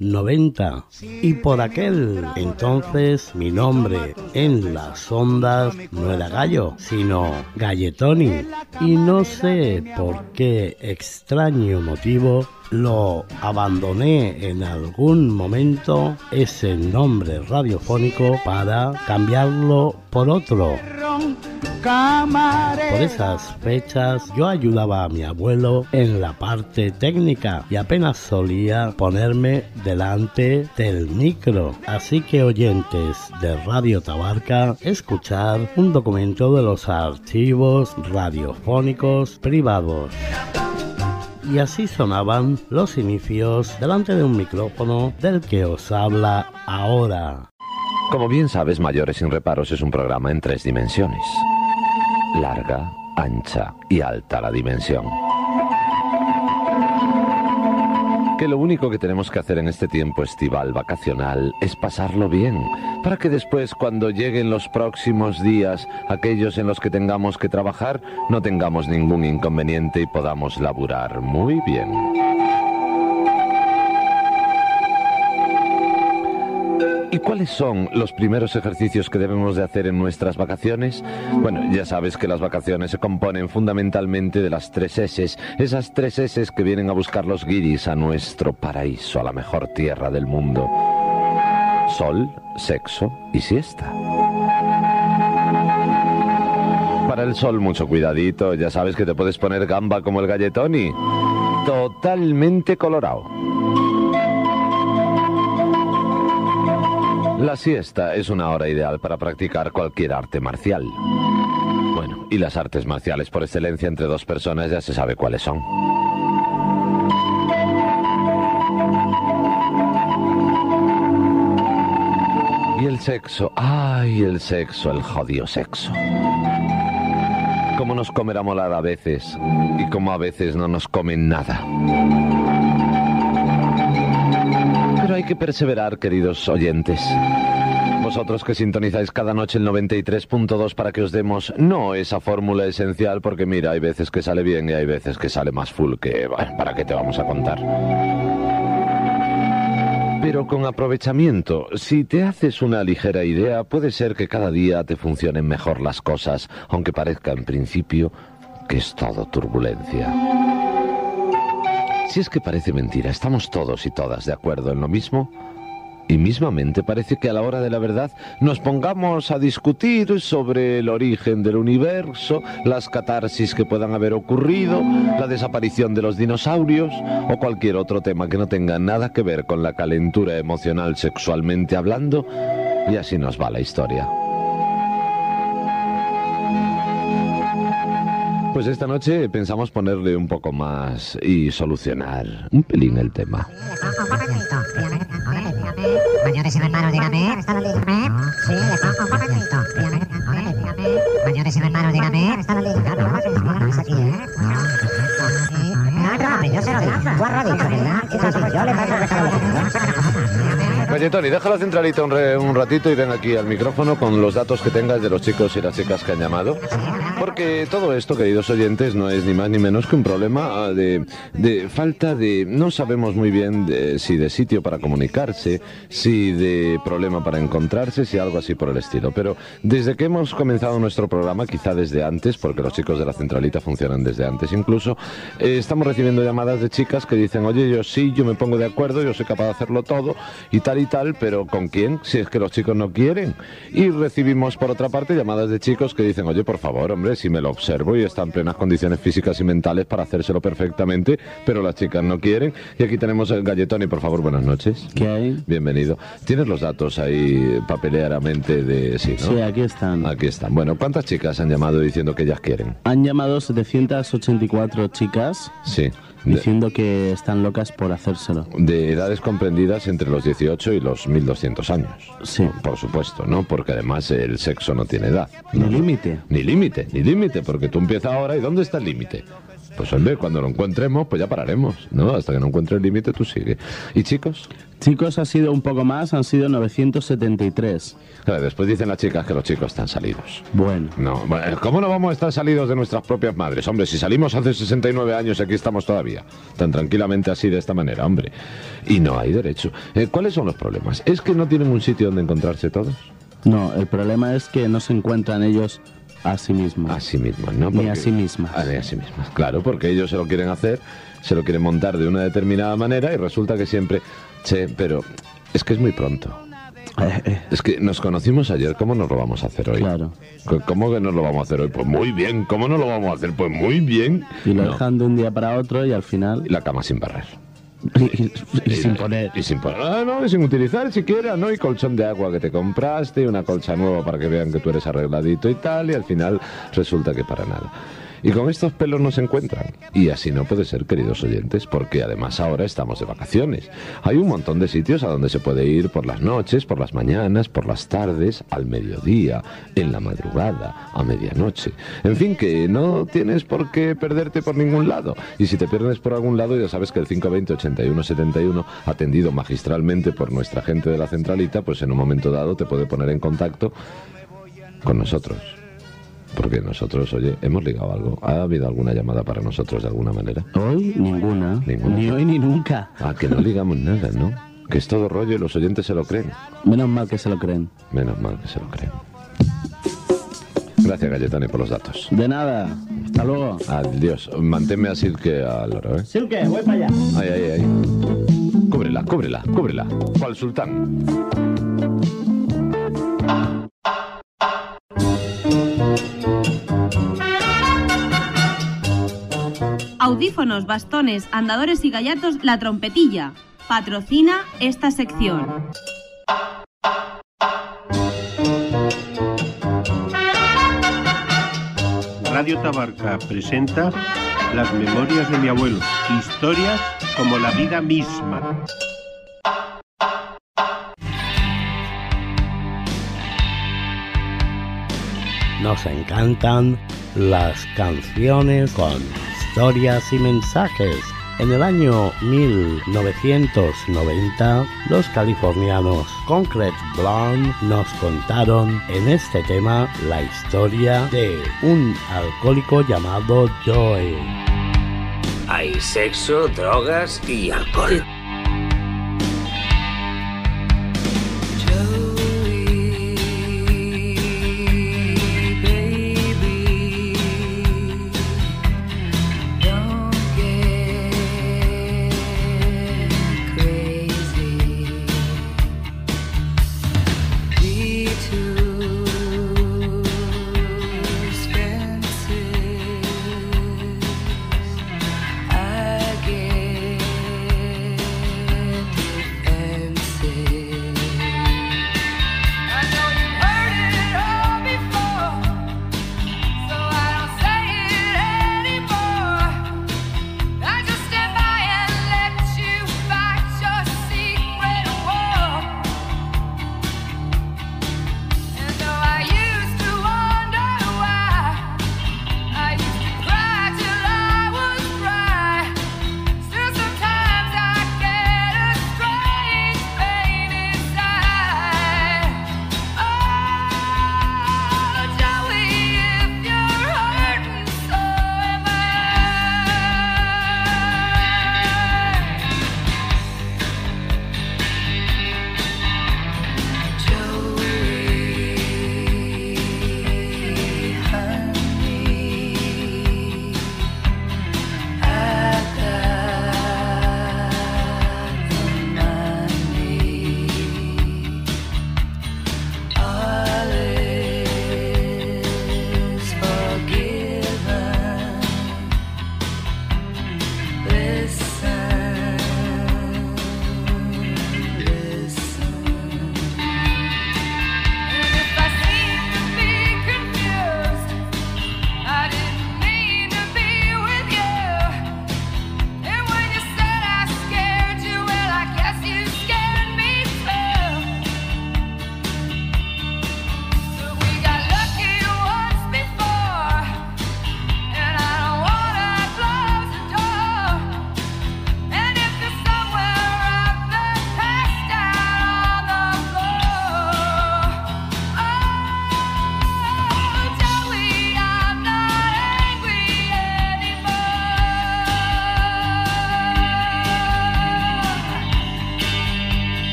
Speaker 7: 1990 y por aquel entonces mi nombre en las ondas no era Gallo, sino Galletoni y no sé por qué extraño motivo lo abandoné en algún momento ese nombre radiofónico para cambiarlo por otro. Por esas fechas yo ayudaba a mi abuelo en la parte técnica y apenas solía ponerme delante del micro. Así que oyentes de Radio Tabarca, escuchar un documento de los archivos radiofónicos privados. Y así sonaban los inicios delante de un micrófono del que os habla ahora.
Speaker 50: Como bien sabes, Mayores sin Reparos es un programa en tres dimensiones. Larga, ancha y alta la dimensión. Que lo único que tenemos que hacer en este tiempo estival vacacional es pasarlo bien, para que después cuando lleguen los próximos días, aquellos en los que tengamos que trabajar, no tengamos ningún inconveniente y podamos laburar muy bien. ¿Y cuáles son los primeros ejercicios que debemos de hacer en nuestras vacaciones? Bueno, ya sabes que las vacaciones se componen fundamentalmente de las tres S, esas tres S que vienen a buscar los guiris a nuestro paraíso, a la mejor tierra del mundo. Sol, sexo y siesta. Para el sol mucho cuidadito, ya sabes que te puedes poner gamba como el galletoni. Totalmente colorado. La siesta es una hora ideal para practicar cualquier arte marcial. Bueno, y las artes marciales por excelencia entre dos personas ya se sabe cuáles son. Y el sexo, ay, el sexo, el jodido sexo. Cómo nos comerá molar a veces y cómo a veces no nos comen nada. Hay que perseverar, queridos oyentes. Vosotros que sintonizáis cada noche el 93.2 para que os demos no esa fórmula esencial, porque mira, hay veces que sale bien y hay veces que sale más full que... ¿para qué te vamos a contar? Pero con aprovechamiento, si te haces una ligera idea, puede ser que cada día te funcionen mejor las cosas, aunque parezca en principio que es todo turbulencia. Si es que parece mentira, estamos todos y todas de acuerdo en lo mismo. Y mismamente parece que a la hora de la verdad nos pongamos a discutir sobre el origen del universo, las catarsis que puedan haber ocurrido, la desaparición de los dinosaurios o cualquier otro tema que no tenga nada que ver con la calentura emocional sexualmente hablando, y así nos va la historia. Pues esta noche pensamos ponerle un poco más y solucionar un pelín el tema.
Speaker 45: Dígame.
Speaker 50: Oye, Tony, deja la centralita un, re- un ratito y ven aquí al micrófono con los datos que tengas de los chicos y las chicas que han llamado. Porque todo esto, queridos oyentes, no es ni más ni menos que un problema ah, de, de falta de... No sabemos muy bien de- si de sitio para comunicarse, si de problema para encontrarse, si algo así por el estilo. Pero desde que hemos comenzado nuestro programa, quizá desde antes, porque los chicos de la centralita funcionan desde antes incluso, eh, estamos recibiendo llamadas de chicas que dicen, oye, yo sí, yo me pongo de acuerdo, yo soy capaz de hacerlo todo y tal y tal, pero ¿con quién? Si es que los chicos no quieren. Y recibimos, por otra parte, llamadas de chicos que dicen, oye, por favor, hombre, si me lo observo y está en plenas condiciones físicas y mentales para hacérselo perfectamente, pero las chicas no quieren. Y aquí tenemos el galletón y, por favor, buenas noches.
Speaker 41: ¿Qué hay?
Speaker 50: Bienvenido. ¿Tienes los datos ahí papelearamente de... Sí, ¿no?
Speaker 41: Sí, aquí están.
Speaker 50: Aquí están. Bueno, ¿cuántas chicas han llamado diciendo que ellas quieren?
Speaker 41: Han llamado 784 chicas
Speaker 50: Sí.
Speaker 41: Diciendo que están locas por hacérselo.
Speaker 50: De edades comprendidas entre los 18 y los 1200 años.
Speaker 41: Sí.
Speaker 50: Por supuesto, ¿no? Porque además el sexo no tiene edad.
Speaker 41: Ni límite.
Speaker 50: Ni límite, ni límite, porque tú empiezas ahora y ¿dónde está el límite? Pues hombre, cuando lo encontremos, pues ya pararemos, ¿no? Hasta que no encuentre el límite, tú sigue. ¿Y chicos?
Speaker 41: Chicos ha sido un poco más, han sido 973.
Speaker 50: Claro, después dicen las chicas que los chicos están salidos.
Speaker 41: Bueno.
Speaker 50: No, bueno, ¿cómo no vamos a estar salidos de nuestras propias madres? Hombre, si salimos hace 69 años y aquí estamos todavía, tan tranquilamente así de esta manera, hombre. Y no hay derecho. Eh, ¿Cuáles son los problemas? ¿Es que no tienen un sitio donde encontrarse todos?
Speaker 41: No, el problema es que no se encuentran ellos a sí mismos.
Speaker 50: A sí mismos, ¿no?
Speaker 41: Ni a sí mismas.
Speaker 50: Ah, ni a sí mismas. Claro, porque ellos se lo quieren hacer, se lo quieren montar de una determinada manera y resulta que siempre... Che, pero es que es muy pronto. Es que nos conocimos ayer, ¿cómo nos lo vamos a hacer hoy?
Speaker 41: Claro.
Speaker 50: ¿Cómo que nos lo vamos a hacer hoy? Pues muy bien, ¿cómo no lo vamos a hacer? Pues muy bien.
Speaker 41: Y lo
Speaker 50: No.
Speaker 41: dejan de un día para otro y al final...
Speaker 50: La cama sin barrer.
Speaker 41: Y sin poner.
Speaker 50: Y sin poner. Ah, no, y sin utilizar siquiera, ¿no? Y colchón de agua que te compraste, y una colcha nueva para que vean que tú eres arregladito y tal, y al final resulta que para nada. Y con estos pelos no se encuentran. Y así no puede ser, queridos oyentes, porque además ahora estamos de vacaciones. Hay un montón de sitios a donde se puede ir por las noches, por las mañanas, por las tardes, al mediodía, en la madrugada, a medianoche. En fin, que no tienes por qué perderte por ningún lado. Y si te pierdes por algún lado, ya sabes que el 520-8171, atendido magistralmente por nuestra gente de la centralita, pues en un momento dado te puede poner en contacto con nosotros. Porque nosotros, oye, hemos ligado algo. ¿Ha habido alguna llamada para nosotros de alguna manera?
Speaker 41: Hoy ninguna.
Speaker 50: Ninguna.
Speaker 41: Ni hoy ni nunca.
Speaker 50: Ah, que no ligamos nada, ¿no? Que es todo rollo y los oyentes se lo creen.
Speaker 41: Menos mal que se lo creen.
Speaker 50: Menos mal que se lo creen. Gracias, Galletani, por los datos.
Speaker 41: De nada. Hasta luego.
Speaker 50: Adiós. Manténme así que al loro, ¿eh?
Speaker 41: Silke, voy para allá.
Speaker 50: Ay, ay, ay. Cúbrela, cúbrela, cúbrela. Cual sultán.
Speaker 47: Audífonos, bastones, andadores y gallatos La Trompetilla. Patrocina esta sección.
Speaker 48: Radio Tabarca presenta Las memorias de mi abuelo, historias como la vida misma.
Speaker 7: Nos encantan las canciones con historias y mensajes. En el año 1990, los californianos Concrete Blonde nos contaron en este tema la historia de un alcohólico llamado Joey.
Speaker 45: Hay sexo, drogas y alcohol.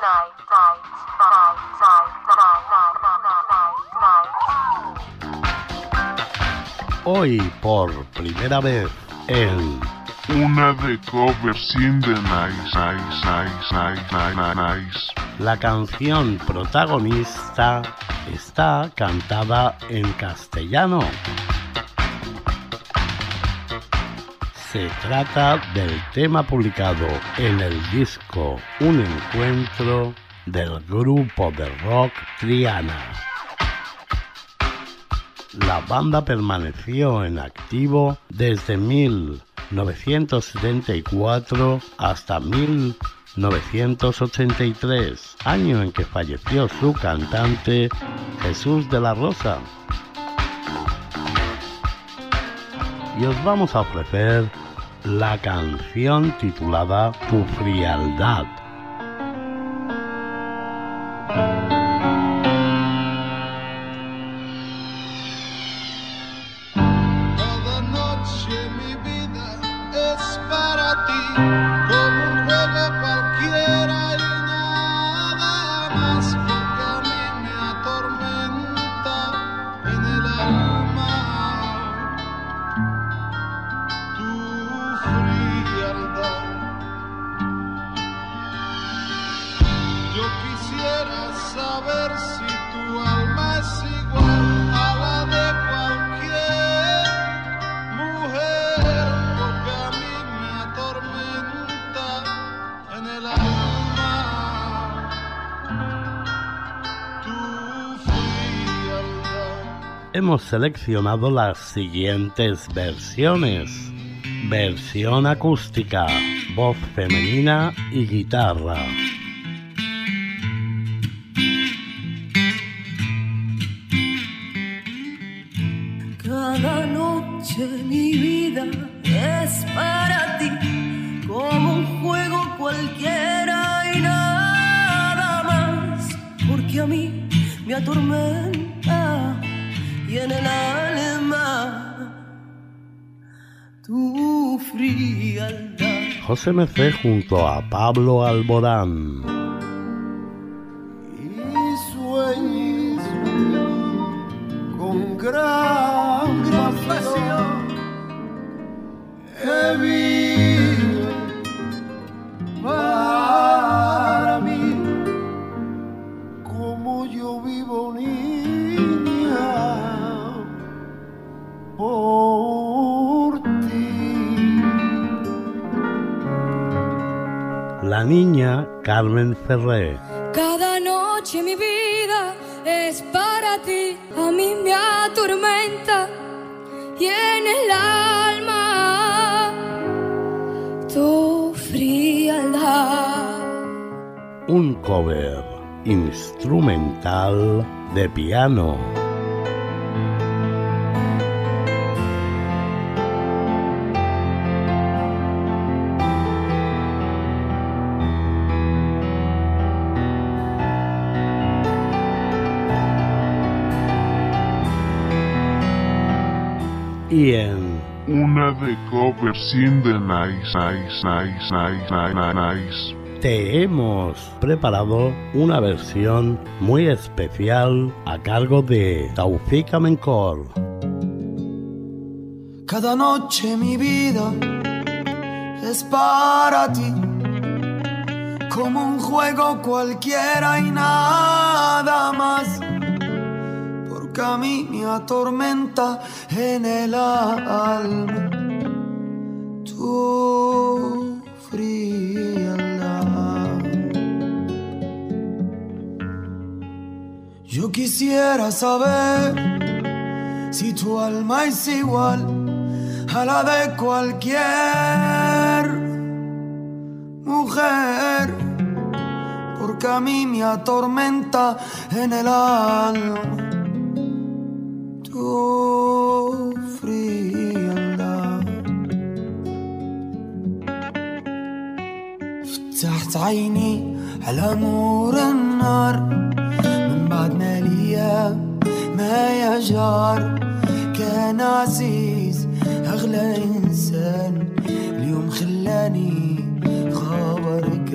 Speaker 51: Night, night.
Speaker 7: Hoy por primera vez en
Speaker 52: Una de cover sin de nice, nice, nice, nice, nice, nice.
Speaker 7: La canción protagonista está cantada en castellano. Se trata del tema publicado en el disco Un Encuentro del grupo de rock Triana. La banda permaneció en activo desde 1974 hasta 1983, año en que falleció su cantante Jesús de la Rosa. Y os vamos a ofrecer la canción titulada Tu frialdad. Hemos seleccionado las siguientes versiones. Versión acústica, voz femenina y guitarra. José Merced junto a Pablo Alborán. Carmen Ferré.
Speaker 53: Cada noche mi vida es para ti, a mí me atormenta y en el alma tu frialdad.
Speaker 7: Un cover instrumental de piano. Y en
Speaker 52: Una de cover sin de nice, nice, nice, nice, nice, nice.
Speaker 7: te hemos preparado una versión muy especial a cargo de Taufik Amenkor.
Speaker 54: Cada noche mi vida es para ti, como un juego cualquiera y nada más, porque a mí me atormenta en el alma. Tu frialdad. Yo quisiera saber si tu alma es igual a la de cualquier mujer, porque a mí me atormenta en el alma go free يا الله فتحت عيني على نور النار. من بعد ما ليا ما يجار كان عزيز أغلى إنسان. اليوم خلاني خبرك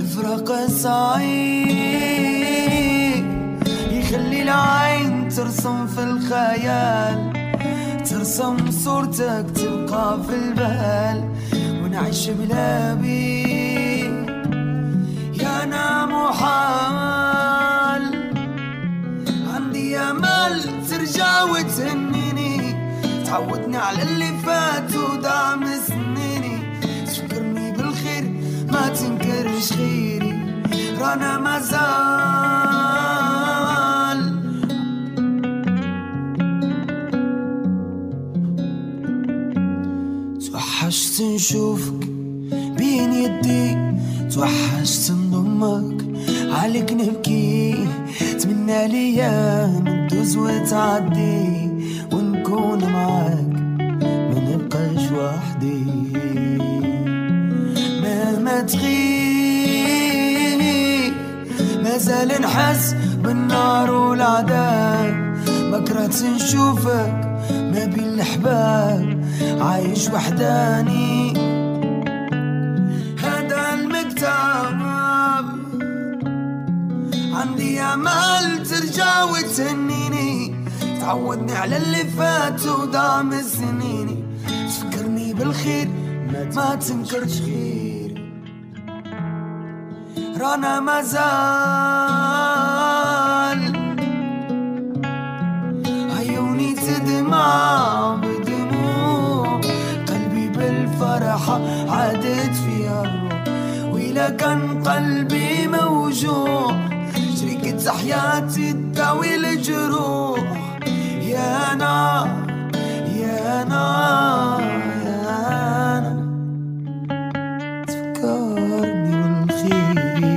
Speaker 54: الفراق صعيب الخيال ترسم صورتك تبقى في البال ونعيش بلا بيت يا أنا محال عندي أمل ترجع وتهنيني. تعودني على اللي فات ودعم سنيني. تفكرني بالخير ما تنكرش خيري رانا مازال نشوفك بين يدي توحشت نضمك عليك نبكي. تمنى ليام تدوز وتعدي ونكون معاك ما نبقاش وحدي. مهما تغيب مازال نحس بالنار والعذاب. بكرة نشوفك ما بين الأحباب عايش وحداني. عندي امل ترجع وتهنيني. تعودني على اللي فات ودعم سنيني تفكرني بالخير ما تنكرش خير رانا مازال عيوني تدمع بدموع. قلبي بالفرحة عادت فيها. وإلا كان قلبي موجوع. حياتي تداوي الجروح يا أنا يا أنا يا أنا تفكرني بالخير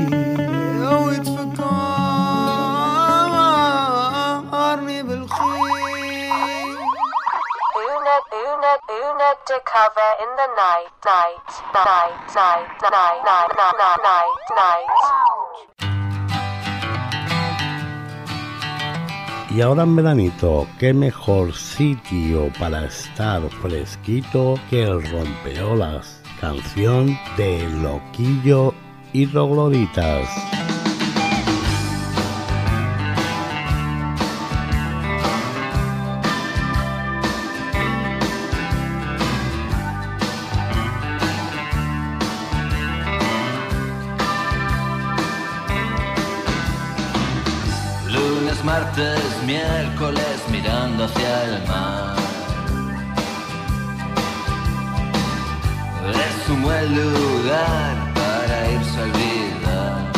Speaker 54: وتفكرني بالخير
Speaker 51: Unit, unit, unit to cover in the night, night, night, night, night, night, night, night, night, night.
Speaker 7: Y ahora en veranito, qué mejor sitio para estar fresquito que el rompeolas, canción de Loquillo y Rogloditas.
Speaker 6: Martes, miércoles mirando hacia el mar. Es un buen lugar para irse a olvidar.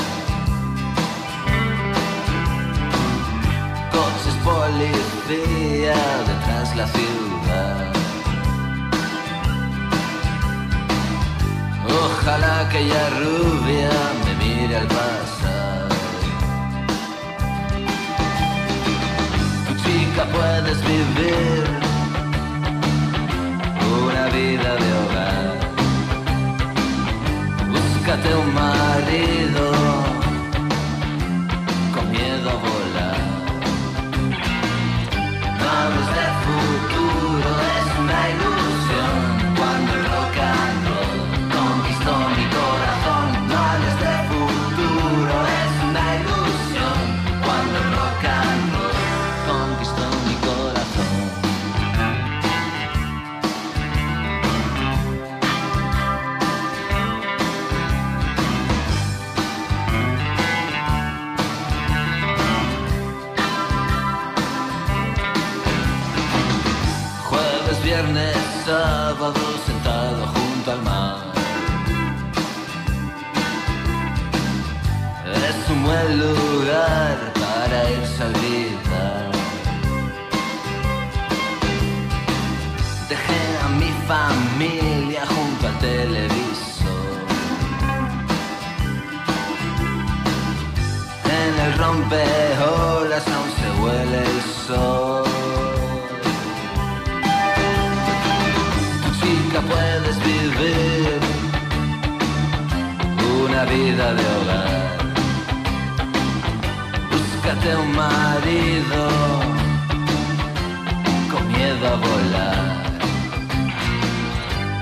Speaker 6: Coches policía detrás la ciudad. Ojalá aquella rubia me mire al pasar. Puedes vivir. Una vida corazón. Chica, puedes vivir una vida de hogar.
Speaker 55: Búscate un marido con miedo a volar.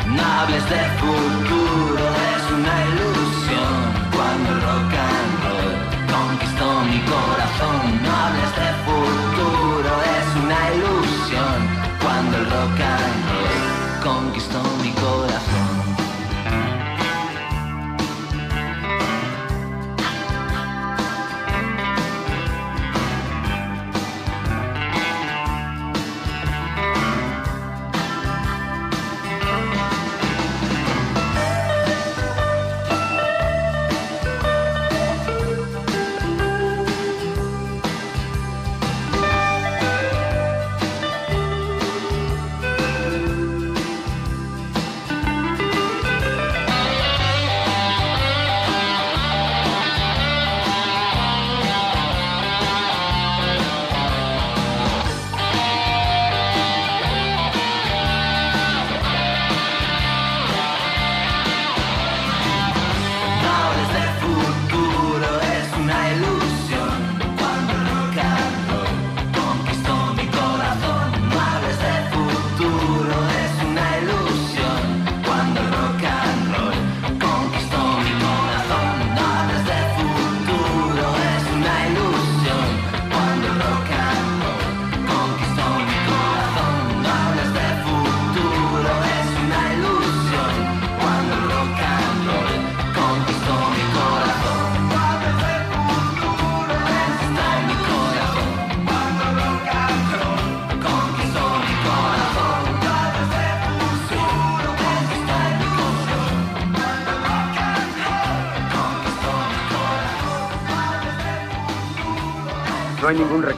Speaker 55: No hables de futuro.
Speaker 6: ¿eh?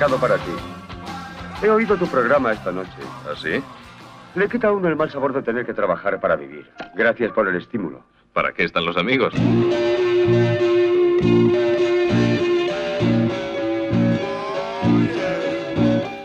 Speaker 6: dedicado para ti. He oído tu programa esta noche.
Speaker 50: ¿Ah, sí?
Speaker 6: Le quita a uno el mal sabor de tener que trabajar para vivir. Gracias por el estímulo.
Speaker 50: ¿Para qué están los amigos?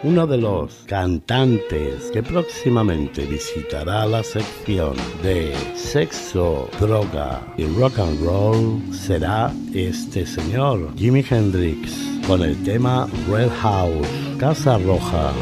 Speaker 53: Uno de los cantantes que próximamente visitará la sección de sexo, droga y rock and roll será este señor, Jimi Hendrix con el tema Red House, Casa Roja.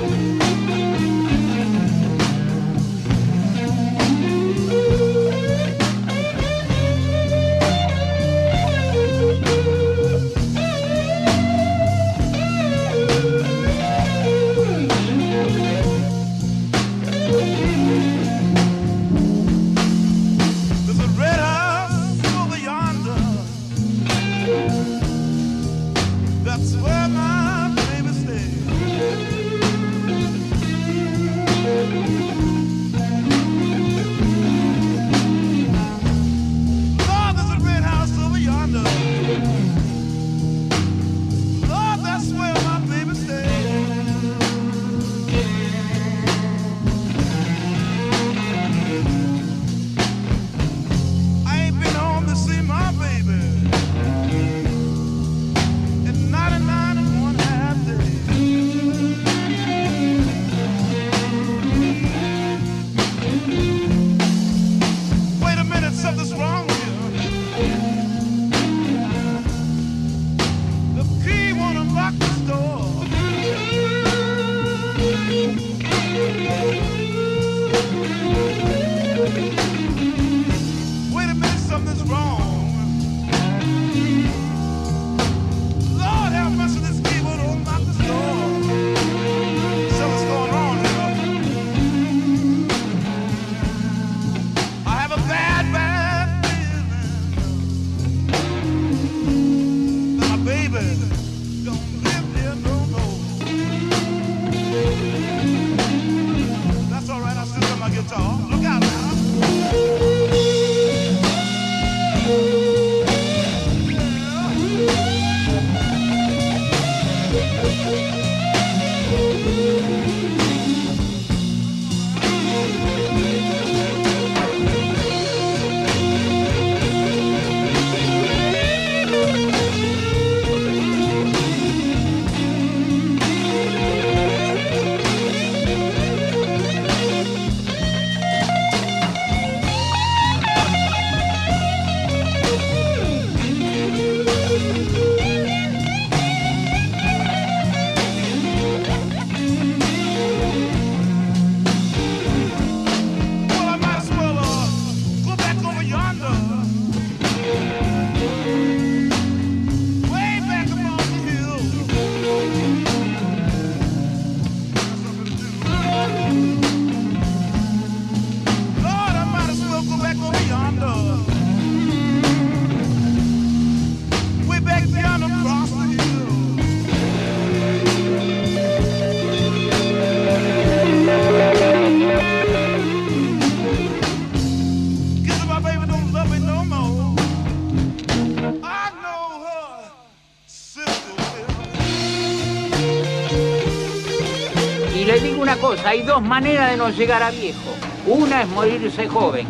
Speaker 56: Dos maneras de no llegar a viejo. Una es morirse joven.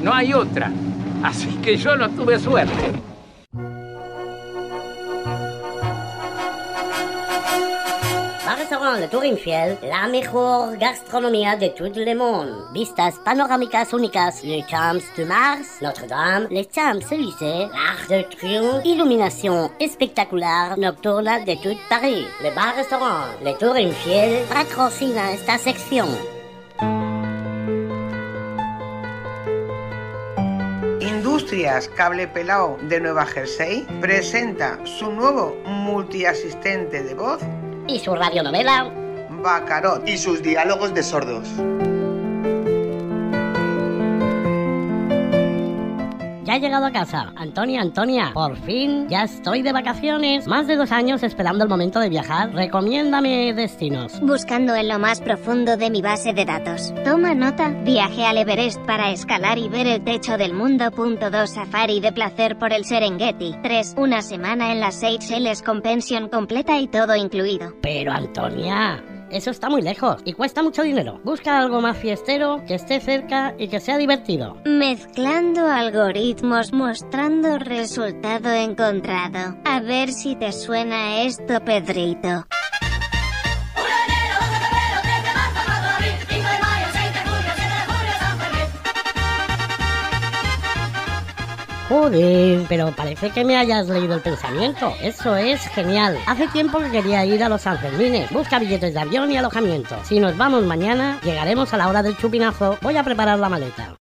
Speaker 56: No hay otra. Así que yo no tuve suerte.
Speaker 57: Restaurant Le Tour Infiel, la mejor gastronomía de tout le monde. Vistas panorámicas únicas, le Champs de Mars, Notre-Dame, les Champs-Élysées, l'Arc de Triomphe, illumination espectacular nocturna de tout Paris. Le Bar Restaurant Le Tour Infiel patrocina esta sección.
Speaker 26: Industrias Cable Pelao de Nueva Jersey presenta su nuevo multiasistente de voz
Speaker 57: y su radionovela
Speaker 26: Bacarot y sus diálogos de sordos.
Speaker 57: Ya he llegado a casa. Antonia, Antonia, por fin ya estoy de vacaciones. Más de dos años esperando el momento de viajar. Recomiéndame destinos.
Speaker 58: Buscando en lo más profundo de mi base de datos. Toma nota. Viaje al Everest para escalar y ver el techo del mundo. Punto 2 Safari de placer por el Serengeti. 3. Una semana en las Seychelles con pensión completa y todo incluido.
Speaker 57: Pero Antonia, eso está muy lejos y cuesta mucho dinero. Busca algo más fiestero, que esté cerca y que sea divertido.
Speaker 58: Mezclando algoritmos mostrando resultado encontrado. A ver si te suena esto, Pedrito.
Speaker 57: Joder, pero parece que me hayas leído el pensamiento. Eso es genial. Hace tiempo que quería ir a los Sanfermines. Busca billetes de avión y alojamiento. Si nos vamos mañana, llegaremos a la hora del chupinazo. Voy a preparar la maleta.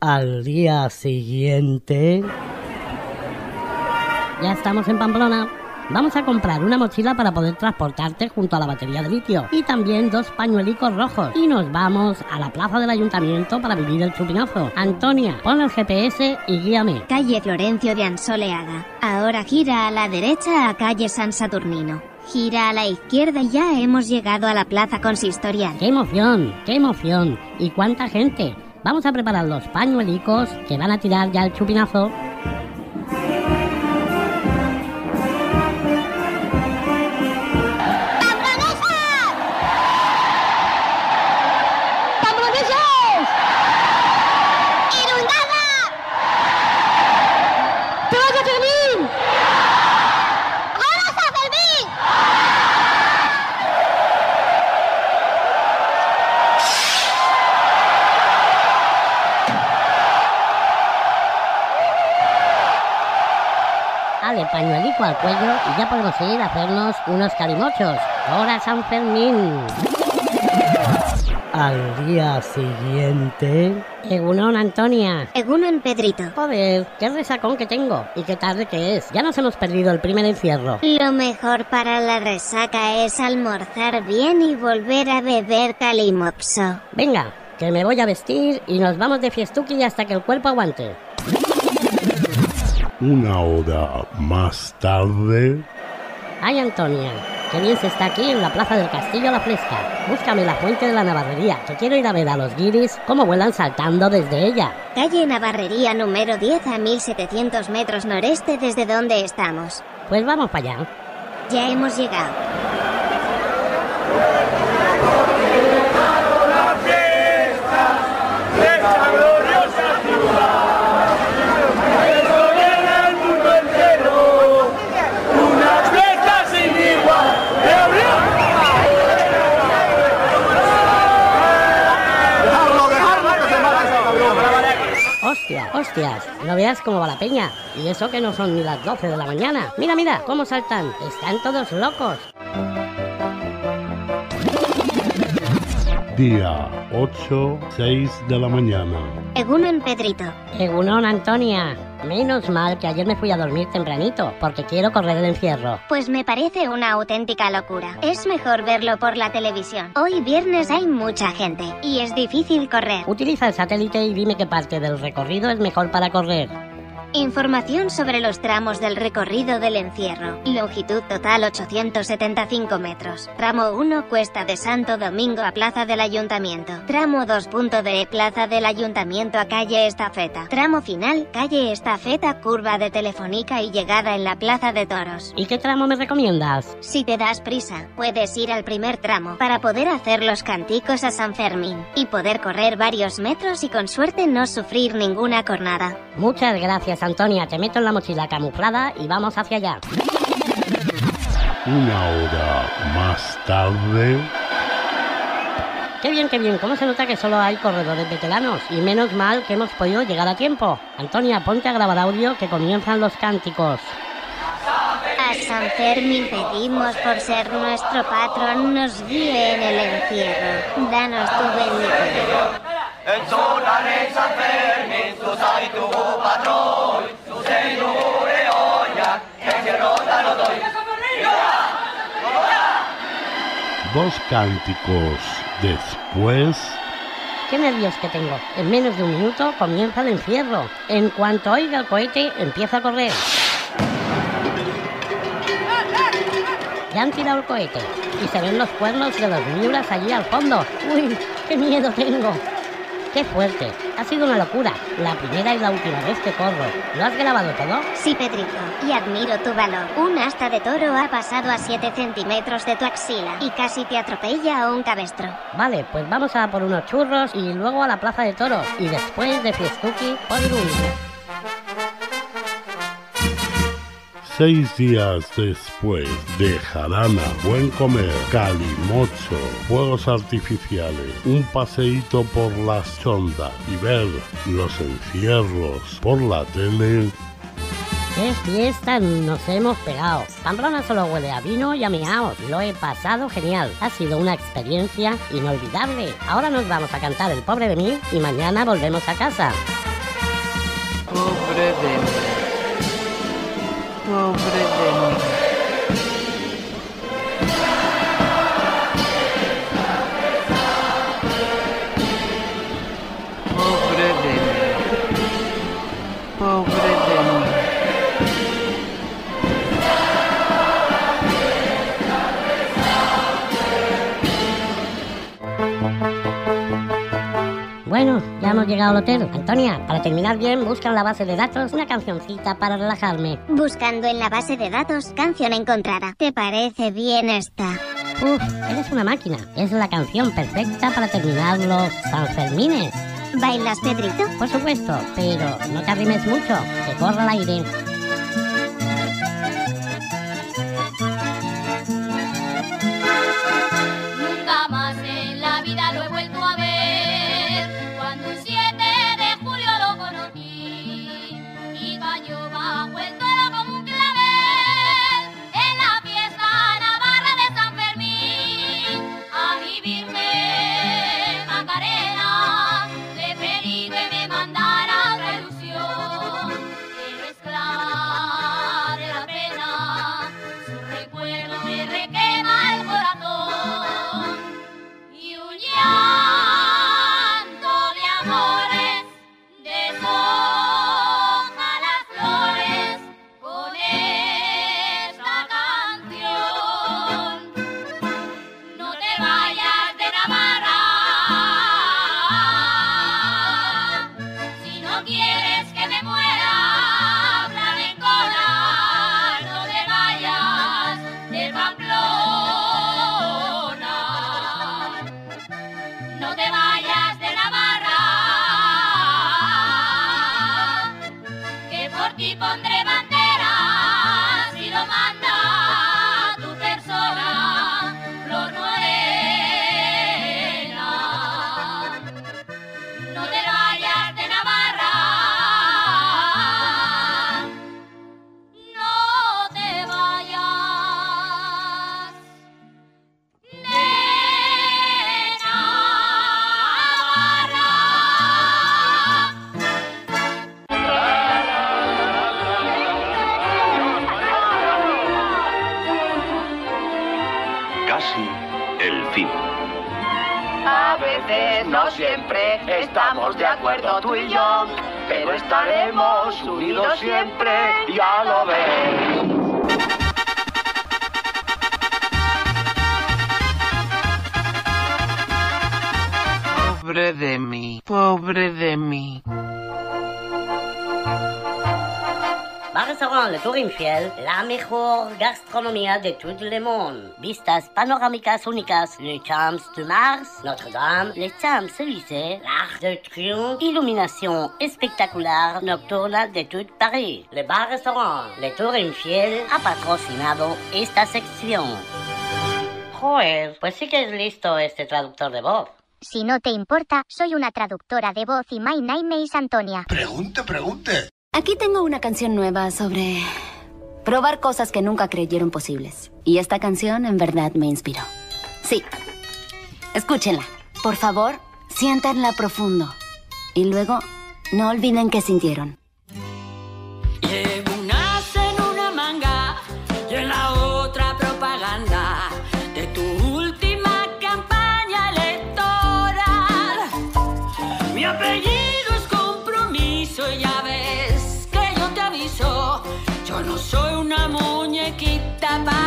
Speaker 57: Al día siguiente... Ya estamos en Pamplona. Vamos a comprar una mochila para poder transportarte junto a la batería de litio y también dos pañuelicos rojos. Y nos vamos a la plaza del ayuntamiento para vivir el chupinazo. Antonia, pon el GPS y guíame.
Speaker 58: Calle Florencio de Ansoleaga. Ahora gira a la derecha a calle San Saturnino. Gira a la izquierda y ya hemos llegado a la plaza consistorial.
Speaker 57: ¡Qué emoción! ¡Qué emoción! ¿Y cuánta gente? Vamos a preparar los pañuelicos que van a tirar ya el chupinazo. Al cuello y ya podemos ir a hacernos unos calimochos. Hora San Fermín. Al día siguiente... Egunon, Antonia.
Speaker 58: Egunon, Pedrito.
Speaker 57: Joder, qué resacón que tengo. Y qué tarde que es. Ya nos hemos perdido el primer encierro.
Speaker 58: Lo mejor para la resaca es almorzar bien y volver a beber calimopso.
Speaker 57: Venga, que me voy a vestir y nos vamos de fiestuki hasta que el cuerpo aguante.
Speaker 7: Una hora más tarde.
Speaker 57: Ay, Antonia, qué bien se está aquí en la plaza del Castillo La Fresca. Búscame la fuente de la Navarrería, que quiero ir a ver a los guiris cómo vuelan saltando desde ella.
Speaker 58: Calle Navarrería número 10 a 1700 metros noreste desde donde estamos.
Speaker 57: Pues vamos para allá.
Speaker 58: Ya hemos llegado.
Speaker 57: Hostias, no veas cómo va la peña. Y eso que no son ni las 12 de la mañana. Mira, mira, cómo saltan. Están todos locos.
Speaker 7: Día 8, 6 de la mañana.
Speaker 58: Egunon Pedrito.
Speaker 57: Egunon, Antonia. Menos mal que ayer me fui a dormir tempranito, porque quiero correr el encierro.
Speaker 58: Pues me parece una auténtica locura. Es mejor verlo por la televisión. Hoy viernes hay mucha gente y es difícil correr.
Speaker 57: Utiliza el satélite y dime qué parte del recorrido es mejor para correr.
Speaker 58: Información sobre los tramos del recorrido del encierro. Longitud total 875 metros. Tramo 1 Cuesta de Santo Domingo a Plaza del Ayuntamiento. Tramo 2 Punto de Plaza del Ayuntamiento a Calle Estafeta. Tramo final Calle Estafeta Curva de Telefónica y llegada en la Plaza de Toros.
Speaker 57: ¿Y qué tramo me recomiendas?
Speaker 58: Si te das prisa, puedes ir al primer tramo para poder hacer los canticos a San Fermín y poder correr varios metros y con suerte no sufrir ninguna cornada.
Speaker 57: Muchas gracias, Antonia. Te meto en la mochila camuflada y vamos hacia allá.
Speaker 7: Una hora más tarde.
Speaker 57: Qué bien, qué bien. ¿Cómo se nota que solo hay corredores veteranos? Y menos mal que hemos podido llegar a tiempo. Antonia, ponte a grabar audio que comienzan los cánticos.
Speaker 58: A San Fermín pedimos por ser nuestro patrón, nos guíe en el encierro. Danos tu bendición.
Speaker 6: Patrón.
Speaker 7: Dos cánticos después.
Speaker 57: Qué nervios que tengo. En menos de un minuto comienza el encierro. En cuanto oiga el cohete, empieza a correr. Ya han tirado el cohete y se ven los cuernos de los miuras allí al fondo. ¡Uy! ¡Qué miedo tengo! ¡Qué fuerte! Ha sido una locura. La primera y la última vez que corro. ¿Lo has grabado todo?
Speaker 58: Sí, Pedrito, y admiro tu valor. Un asta de toro ha pasado a 7 centímetros de tu axila y casi te atropella a un cabestro.
Speaker 57: Vale, pues vamos a por unos churros y luego a la plaza de toros. Y después de Fiestuki por Irún.
Speaker 7: Seis días después de jarana, buen comer, calimocho, fuegos artificiales, un paseíto por las chondas y ver los encierros por la tele,
Speaker 57: ¡Qué fiesta nos hemos pegado! Pamplona solo huele a vino y a miaos. Lo he pasado genial. Ha sido una experiencia inolvidable. Ahora nos vamos a cantar El pobre de mí y mañana volvemos a casa.
Speaker 56: Pobre de mí. Pobre de mí.
Speaker 57: Bueno, ya hemos llegado al hotel. Antonia, para terminar bien, busca en la base de datos una cancioncita para relajarme.
Speaker 58: Buscando en la base de datos canción encontrada. ¿Te parece bien esta?
Speaker 57: Uf, eres una máquina. Es la canción perfecta para terminar los Sanfermines.
Speaker 58: ¿Bailas, Pedrito?
Speaker 57: Por supuesto, pero no te arrimes mucho, que corra el aire. Gastronomía de tout le monde. Vistas panorámicas únicas, le Champs de Mars, Notre-Dame, les Champs-Élysées, l'Arc de Triomphe, iluminación espectacular nocturna de tout Paris. Le Bar Restaurant Le Tour Infiel ha patrocinado esta sección. Joder, pues sí que es listo este traductor de voz.
Speaker 58: Si no te importa, soy una traductora de voz y my name is Antonia.
Speaker 59: Pregunte, pregunte.
Speaker 60: Aquí tengo una canción nueva sobre probar cosas que nunca creyeron posibles. Y esta canción en verdad me inspiró. Sí. Escúchenla. Por favor, siéntanla profundo. Y luego, no olviden qué sintieron.
Speaker 31: Muñequita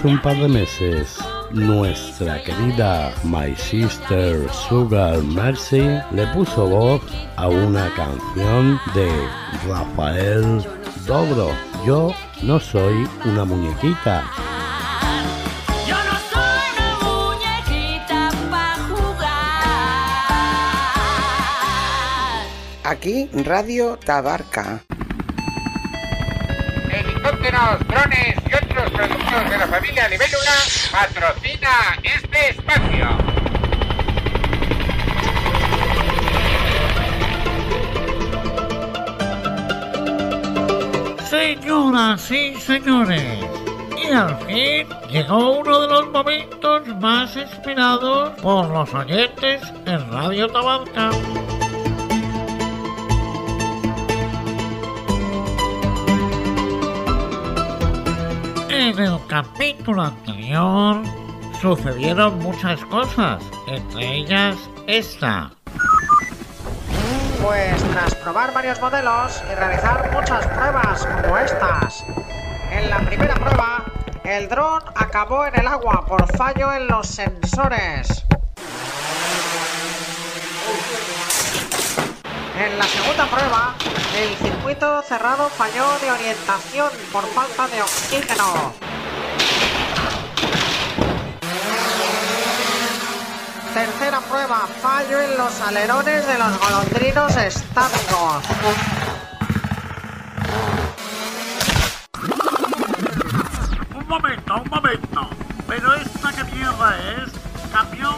Speaker 7: Hace un par de meses, nuestra querida My Sister Sugar Mercy le puso voz a una canción de Rafael Dobro. Yo no soy una muñequita.
Speaker 31: Yo no soy una muñequita para jugar.
Speaker 26: Aquí Radio Tabarca.
Speaker 56: patrocina este espacio.
Speaker 61: Señoras y señores, y al fin llegó uno de los momentos más esperados por los oyentes en Radio Tabarca. en el capítulo sucedieron muchas cosas, entre ellas esta.
Speaker 62: Pues tras probar varios modelos y realizar muchas pruebas como estas. En la primera prueba, el dron acabó en el agua por fallo en los sensores. En la segunda prueba, el circuito cerrado falló de orientación por falta de oxígeno. Tercera prueba, fallo en los alerones de los golondrinos estáticos.
Speaker 61: Un momento, un momento. Pero esta que mierda es, camión.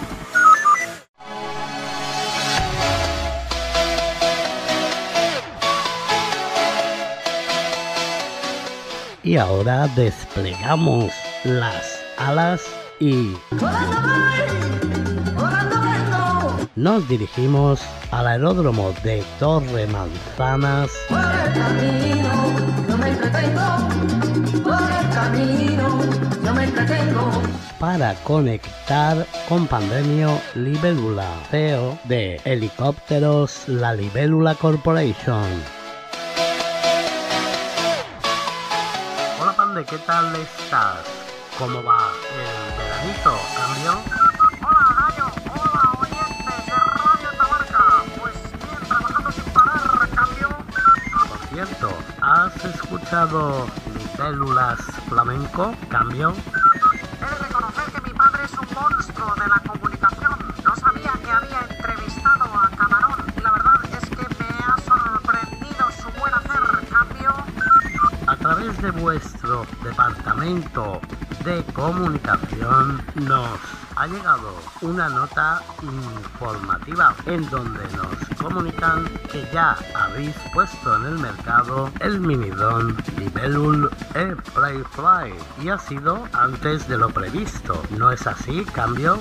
Speaker 7: Y ahora desplegamos las alas y nos dirigimos al aeródromo de Torre Manzanas
Speaker 6: Por el camino, yo me entretengo. Por el camino, yo me entretengo.
Speaker 7: para conectar con Pandemio Libélula, CEO de Helicópteros La Libélula Corporation. Hola Pande, ¿qué tal estás? ¿Cómo va ¿has escuchado Libélulas Flamenco? ¿Cambio?
Speaker 62: He de reconocer que mi padre es un monstruo de la comunicación. No sabía que había entrevistado a Camarón y la verdad es que me ha sorprendido su buen hacer. Cambio.
Speaker 7: A través de vuestro departamento de comunicación nos ha llegado una nota informativa en donde nos comunican que ya habéis puesto en el mercado el minidron Libellul e Play Fly y ha sido antes de lo previsto. ¿No es así? ¿Cambio?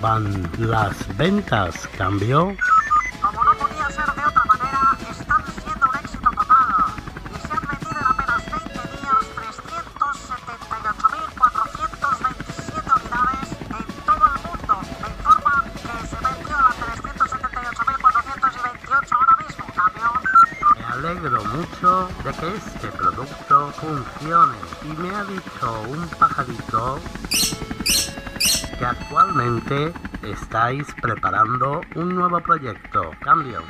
Speaker 7: Van las ventas? ¿Cambio?
Speaker 62: Como no podía ser de otra manera, están siendo un éxito total. Y se han vendido en apenas 20 días 378.427 unidades en todo el mundo. Me informan que se vendió las 378.428 ahora mismo. Cambio.
Speaker 7: Me alegro mucho de que este producto funcione y me ha dicho un pajarito estáis preparando un nuevo proyecto. Cambio.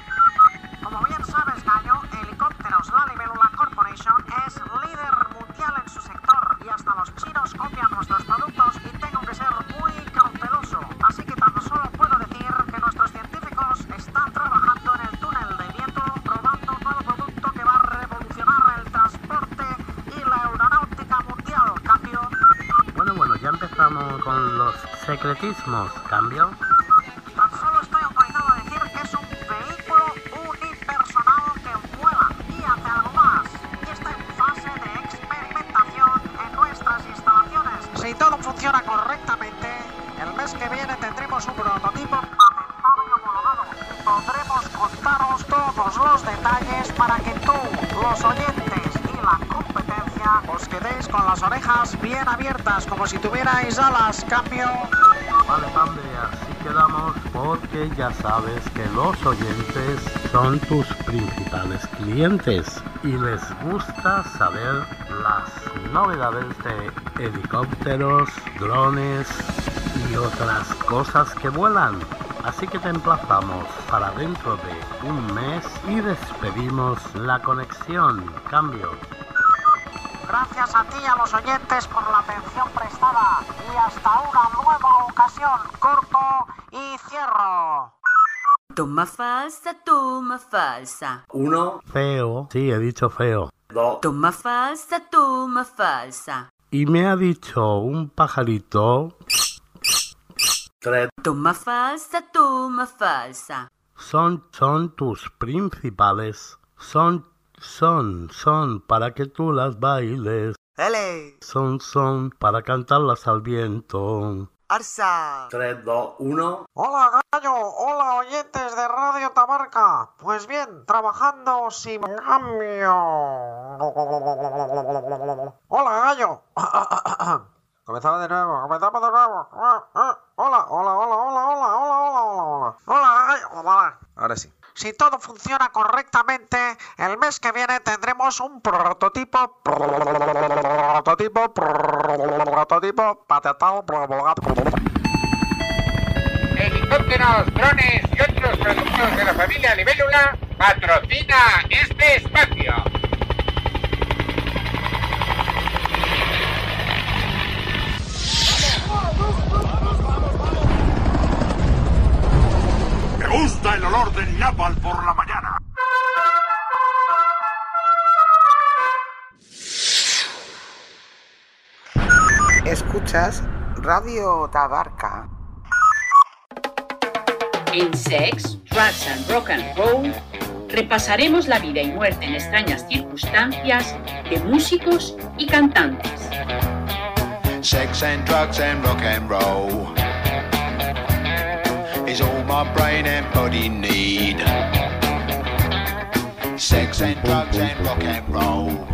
Speaker 62: Sabes que
Speaker 7: los
Speaker 62: oyentes
Speaker 7: son tus principales clientes y les gusta saber las novedades de helicópteros, drones y otras cosas que vuelan. Así que te emplazamos para dentro de un mes y despedimos la conexión. Cambio.
Speaker 62: Gracias a ti y a los oyentes por la atención prestada. Y hasta una nueva ocasión. Corto y cierro.
Speaker 63: Toma falsa, toma falsa.
Speaker 7: Uno. Feo. Sí, he dicho feo. Dos.
Speaker 63: Toma falsa, toma falsa.
Speaker 7: Y me ha dicho un pajarito. Tres.
Speaker 63: Toma falsa, toma falsa.
Speaker 7: Son, son tus principales. Son Son, son para que tú las bailes.
Speaker 26: ¡Ele!
Speaker 7: Son, son para cantarlas al viento.
Speaker 26: Arsa.
Speaker 7: 3, 2, 1.
Speaker 62: Hola Gallo, hola oyentes de Radio Tabarca. Pues bien, trabajando sin cambio. Hola Gallo. comenzamos de nuevo, comenzamos de nuevo. Ah, ah. Hola, hola, hola, hola, hola, hola, hola, hola. Hola Gallo, hola. Ahora sí. Si todo funciona correctamente, el mes que viene tendremos un prototipo, prototipo, prototipo, patental,
Speaker 64: Helicópteros, drones y otros productos de la familia Libélula patrocina este espacio.
Speaker 65: Me gusta el olor del napal por la mañana.
Speaker 26: Escuchas Radio Tabarca.
Speaker 66: En Sex, Drugs and Rock and Roll repasaremos la vida y muerte en extrañas circunstancias de músicos y cantantes.
Speaker 67: Sex and drugs and rock and roll all my brain and body need. Sex and drugs and rock and roll.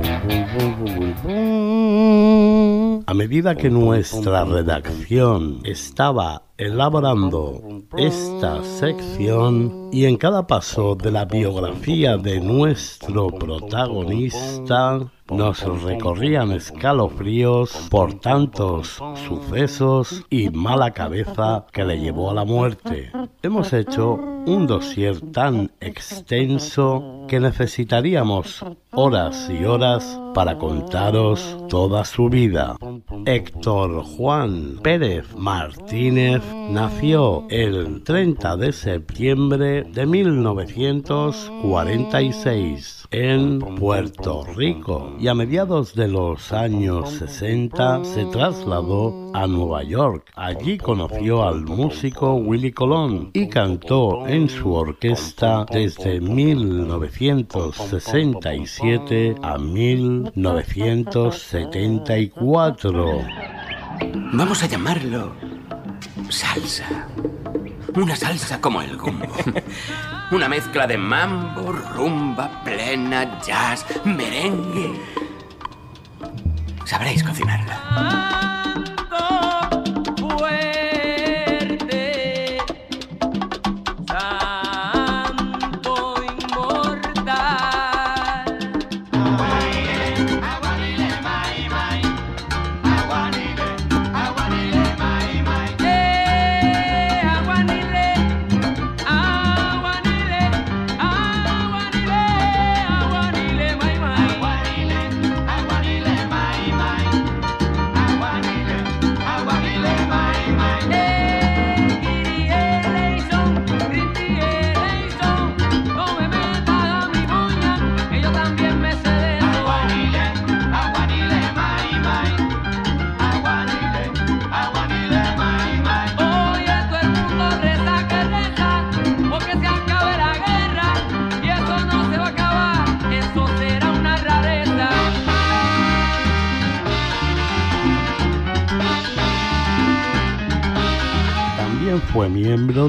Speaker 7: A medida que nuestra redacción estaba elaborando esta sección y en cada paso de la biografía de nuestro protagonista nos recorrían escalofríos por tantos sucesos y mala cabeza que le llevó a la muerte. Hemos hecho un dossier tan extenso que necesitaríamos horas y horas para contaros toda su vida. Héctor Juan Pérez Martínez nació el 30 de septiembre de 1946 en Puerto Rico y a mediados de los años 60 se trasladó a Nueva York. Allí conoció al músico Willy Colón y cantó en su orquesta desde 1967 a 1974.
Speaker 68: Vamos a llamarlo salsa. Una salsa como el gumbo. Una mezcla de mambo, rumba, plena, jazz, merengue. Sabréis cocinarla.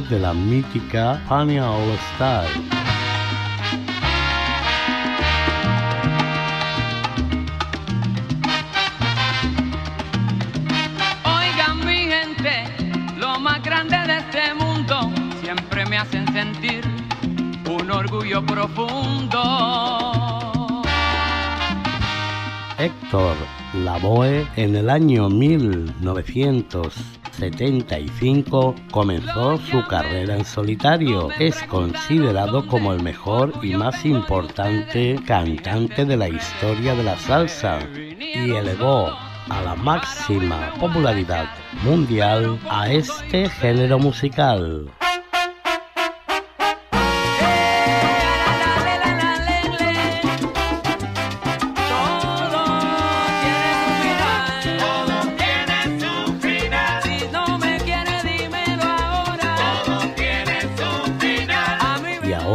Speaker 7: De la mítica Fania All Star.
Speaker 69: Oigan mi gente, lo más grande de este mundo siempre me hacen sentir un orgullo profundo.
Speaker 7: Héctor Lavoe en el año 1975 comenzó su carrera en solitario. Es considerado como el mejor y más importante cantante de la historia de la salsa y elevó a la máxima popularidad mundial a este género musical.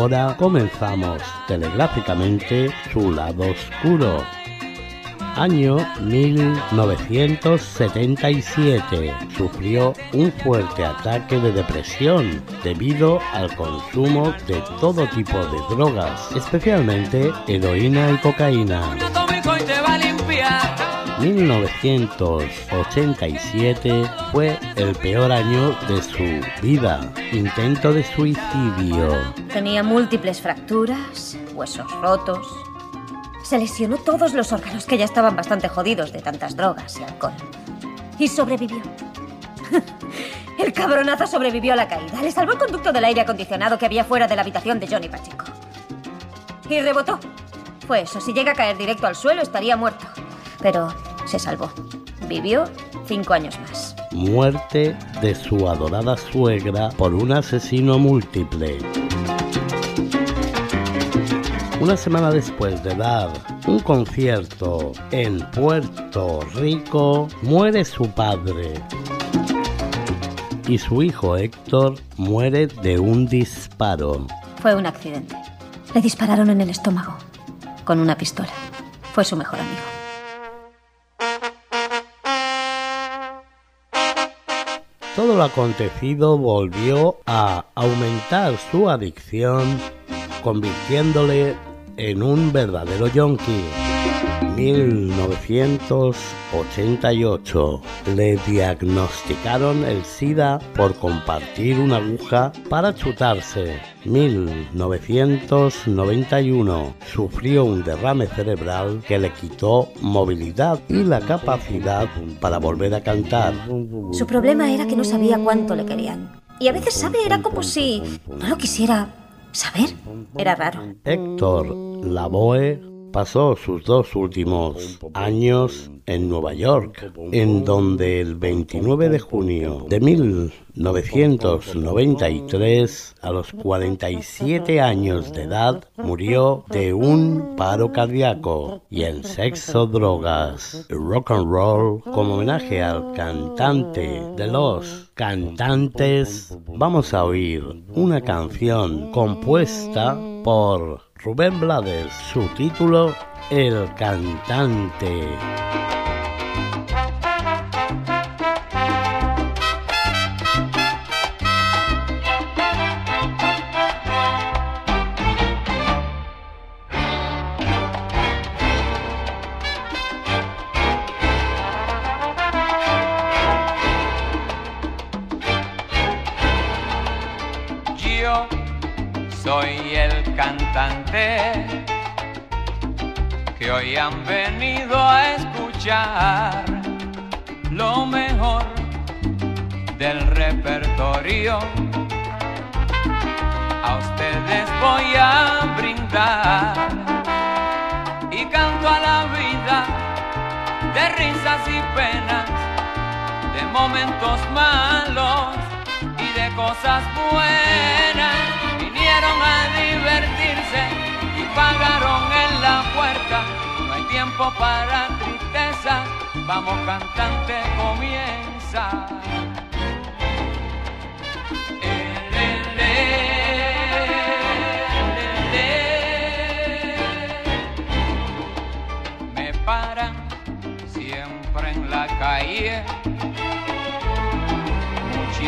Speaker 69: Ahora.
Speaker 7: Comenzamos telegráficamente su lado oscuro. Año 1977. Sufrió un fuerte ataque de depresión debido al consumo de todo tipo de drogas, especialmente heroína y cocaína. 1987 fue el peor año de su vida. Intento de suicidio.
Speaker 70: Tenía múltiples fracturas, huesos rotos. Se lesionó todos los órganos que ya estaban bastante jodidos de tantas drogas y alcohol. Y sobrevivió. El cabronazo sobrevivió a la caída. Le salvó el conducto del aire acondicionado que había fuera de la habitación de Johnny Pacheco. Y rebotó. Fue eso. Si llega a caer directo al suelo, estaría muerto. Pero se salvó. Vivió cinco años más.
Speaker 7: Muerte de su adorada suegra por un asesino múltiple. Una semana después de dar un concierto en Puerto Rico, muere su padre. Y su hijo Héctor muere de un disparo.
Speaker 70: Fue un accidente. Le dispararon en el estómago. Con una pistola. Fue su mejor amigo.
Speaker 7: Todo lo acontecido volvió a aumentar su adicción, convirtiéndole en un verdadero yonki. 1988 le diagnosticaron el SIDA por compartir una aguja para chutarse. 1991 sufrió un derrame cerebral que le quitó movilidad y la capacidad para volver a cantar.
Speaker 70: Su problema era que no sabía cuánto le querían. Y a veces sabe, era como si no lo quisiera saber. Era raro.
Speaker 7: Héctor Lavoe pasó sus dos últimos años en Nueva York, en donde el 29 de junio de 1993, a los 47 años de edad, murió de un paro cardíaco y en sexo, drogas, rock and roll, como homenaje al cantante de los cantantes, vamos a oír una canción compuesta por Rubén Blades, su título El cantante.
Speaker 68: Repertorio. A ustedes voy a brindar y canto a la vida de risas y penas, de momentos malos y de cosas buenas. Vinieron a divertirse y pagaron en la puerta. No hay tiempo para tristeza, vamos cantante, comienza.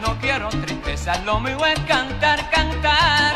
Speaker 68: no quiero tristeza, lo mío es cantar, cantar.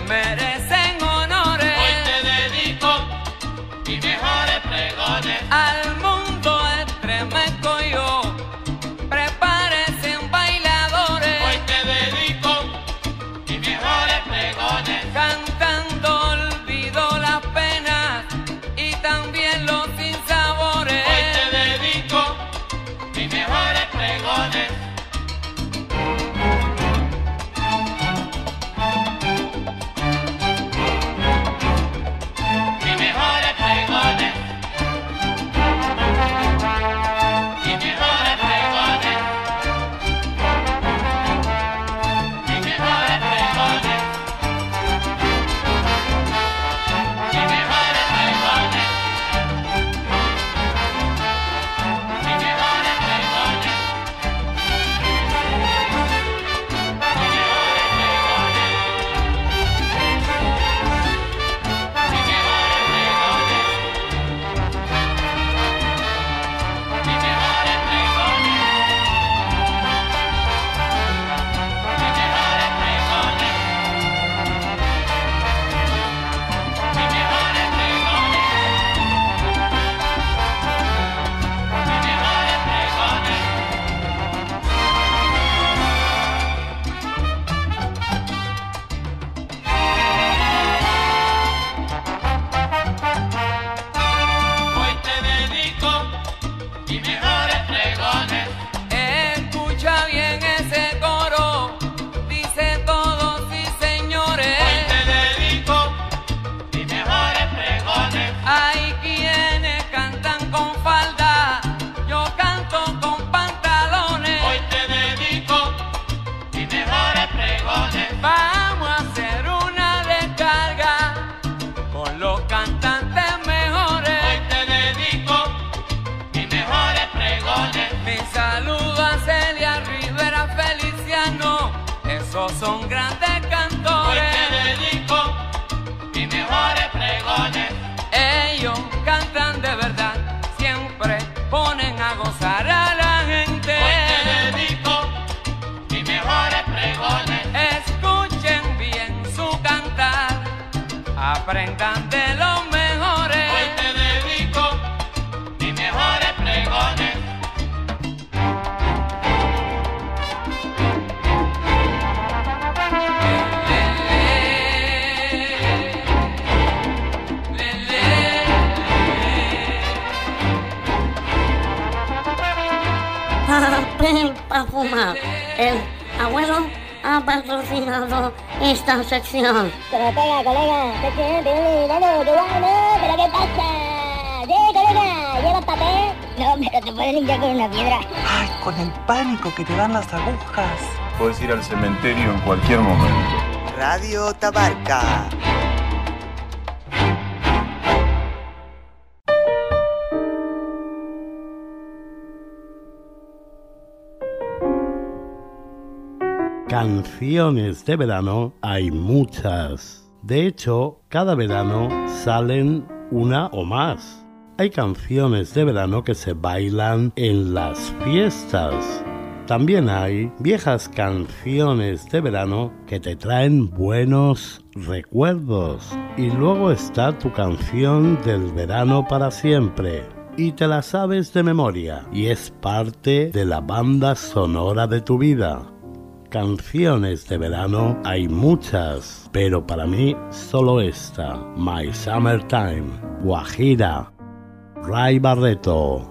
Speaker 57: merece. Sección.
Speaker 71: Se lo pega, colega. ¿Qué tiene? Tiene dinero, qué bueno. ¿Pero qué pasa? Sí, colega, ¿llevas papel? No, pero te puedes limpiar con una piedra.
Speaker 72: Ay, con el pánico que te dan las agujas.
Speaker 59: Puedes ir al cementerio en cualquier momento.
Speaker 73: Radio Tabarca.
Speaker 7: Canciones de verano hay muchas. De hecho, cada verano salen una o más. Hay canciones de verano que se bailan en las fiestas. También hay viejas canciones de verano que te traen buenos recuerdos. Y luego está tu canción del verano para siempre. Y te la sabes de memoria. Y es parte de la banda sonora de tu vida. Canciones de verano hay muchas, pero para mí solo esta, My Summertime, Guajira, Ray Barreto.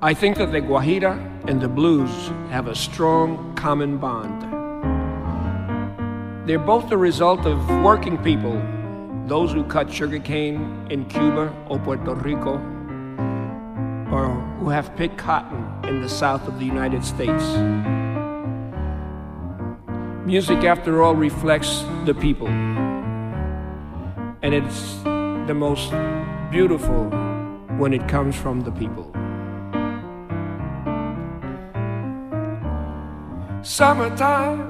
Speaker 74: I think that the Guajira and the blues have a strong common bond. They're both the result of working people, those who cut sugarcane in Cuba or Puerto Rico, or who have picked cotton in the south of the United States. Music, after all, reflects the people, and it's the most beautiful when it comes from the people. Summertime,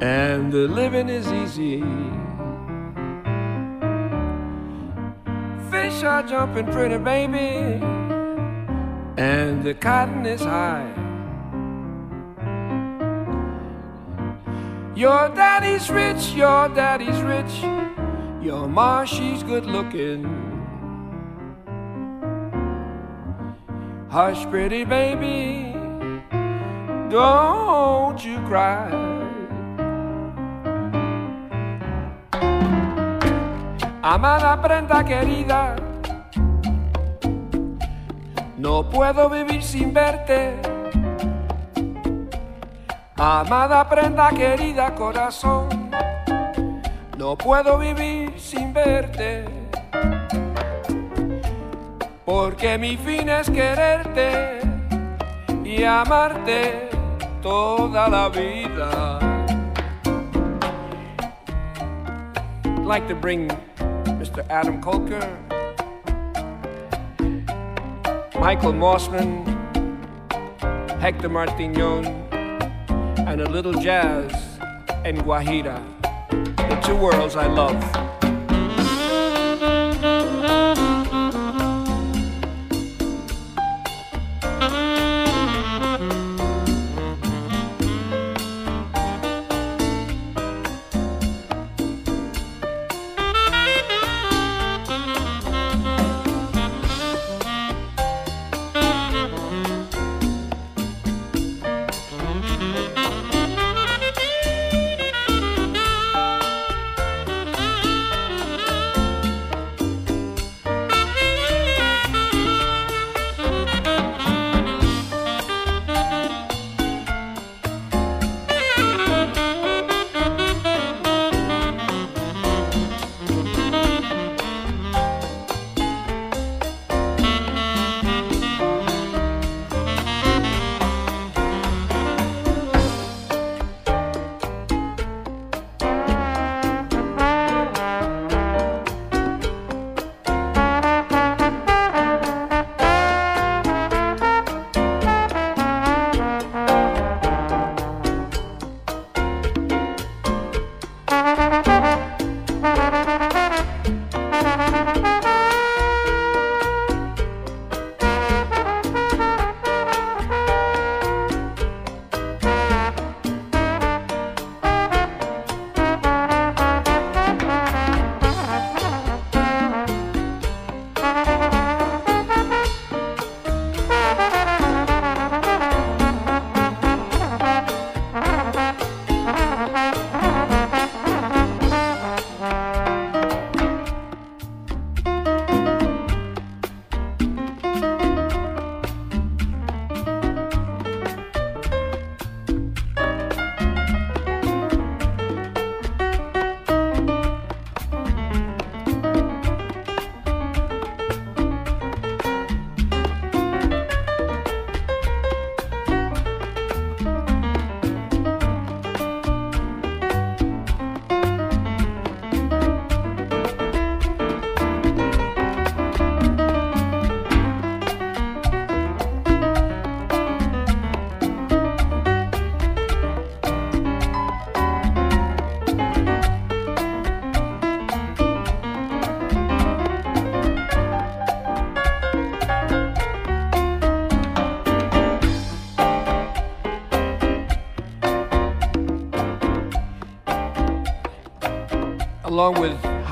Speaker 74: and the living is easy. Fish are jumping pretty, baby, and the cotton is high. Your daddy's rich, your daddy's rich. Your ma, she's good looking. Hush, pretty baby, don't you cry. Amada prenda querida, no puedo vivir sin verte. Amada prenda querida corazón, no puedo vivir sin verte. Porque mi fin es quererte y amarte toda la vida. I'd like to bring Mr. Adam Kolker, Michael Mossman, Hector Martignon, and a little jazz and Guajira, the two worlds I love.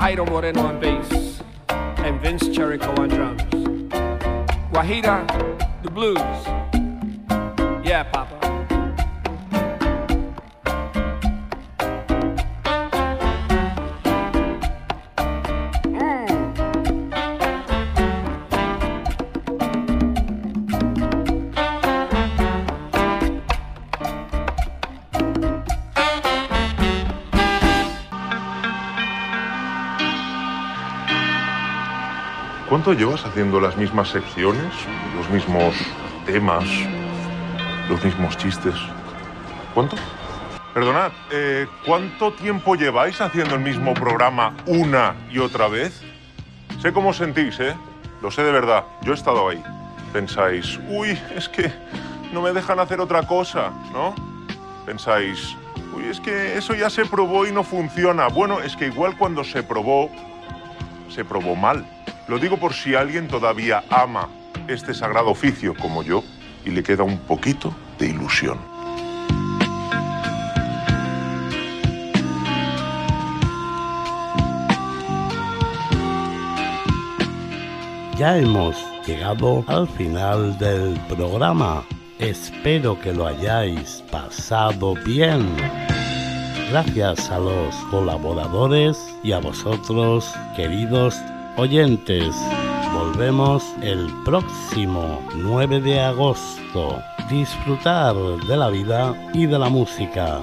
Speaker 74: Jairo Moreno on
Speaker 59: ¿Cuánto llevas haciendo las mismas secciones, los mismos temas, los mismos chistes? ¿Cuánto? Perdonad, eh, ¿cuánto tiempo lleváis haciendo el mismo programa una y otra vez? Sé cómo sentís, ¿eh? Lo sé de verdad, yo he estado ahí. Pensáis, uy, es que no me dejan hacer otra cosa, ¿no? Pensáis, uy, es que eso ya se probó y no funciona. Bueno, es que igual cuando se probó, se probó mal. Lo digo por si alguien todavía ama este sagrado oficio como yo y le queda un poquito de ilusión.
Speaker 7: Ya hemos llegado al final del programa. Espero que lo hayáis pasado bien. Gracias a los colaboradores y a vosotros, queridos oyentes. Volvemos el próximo 9 de agosto. Disfrutar de la vida y de la música.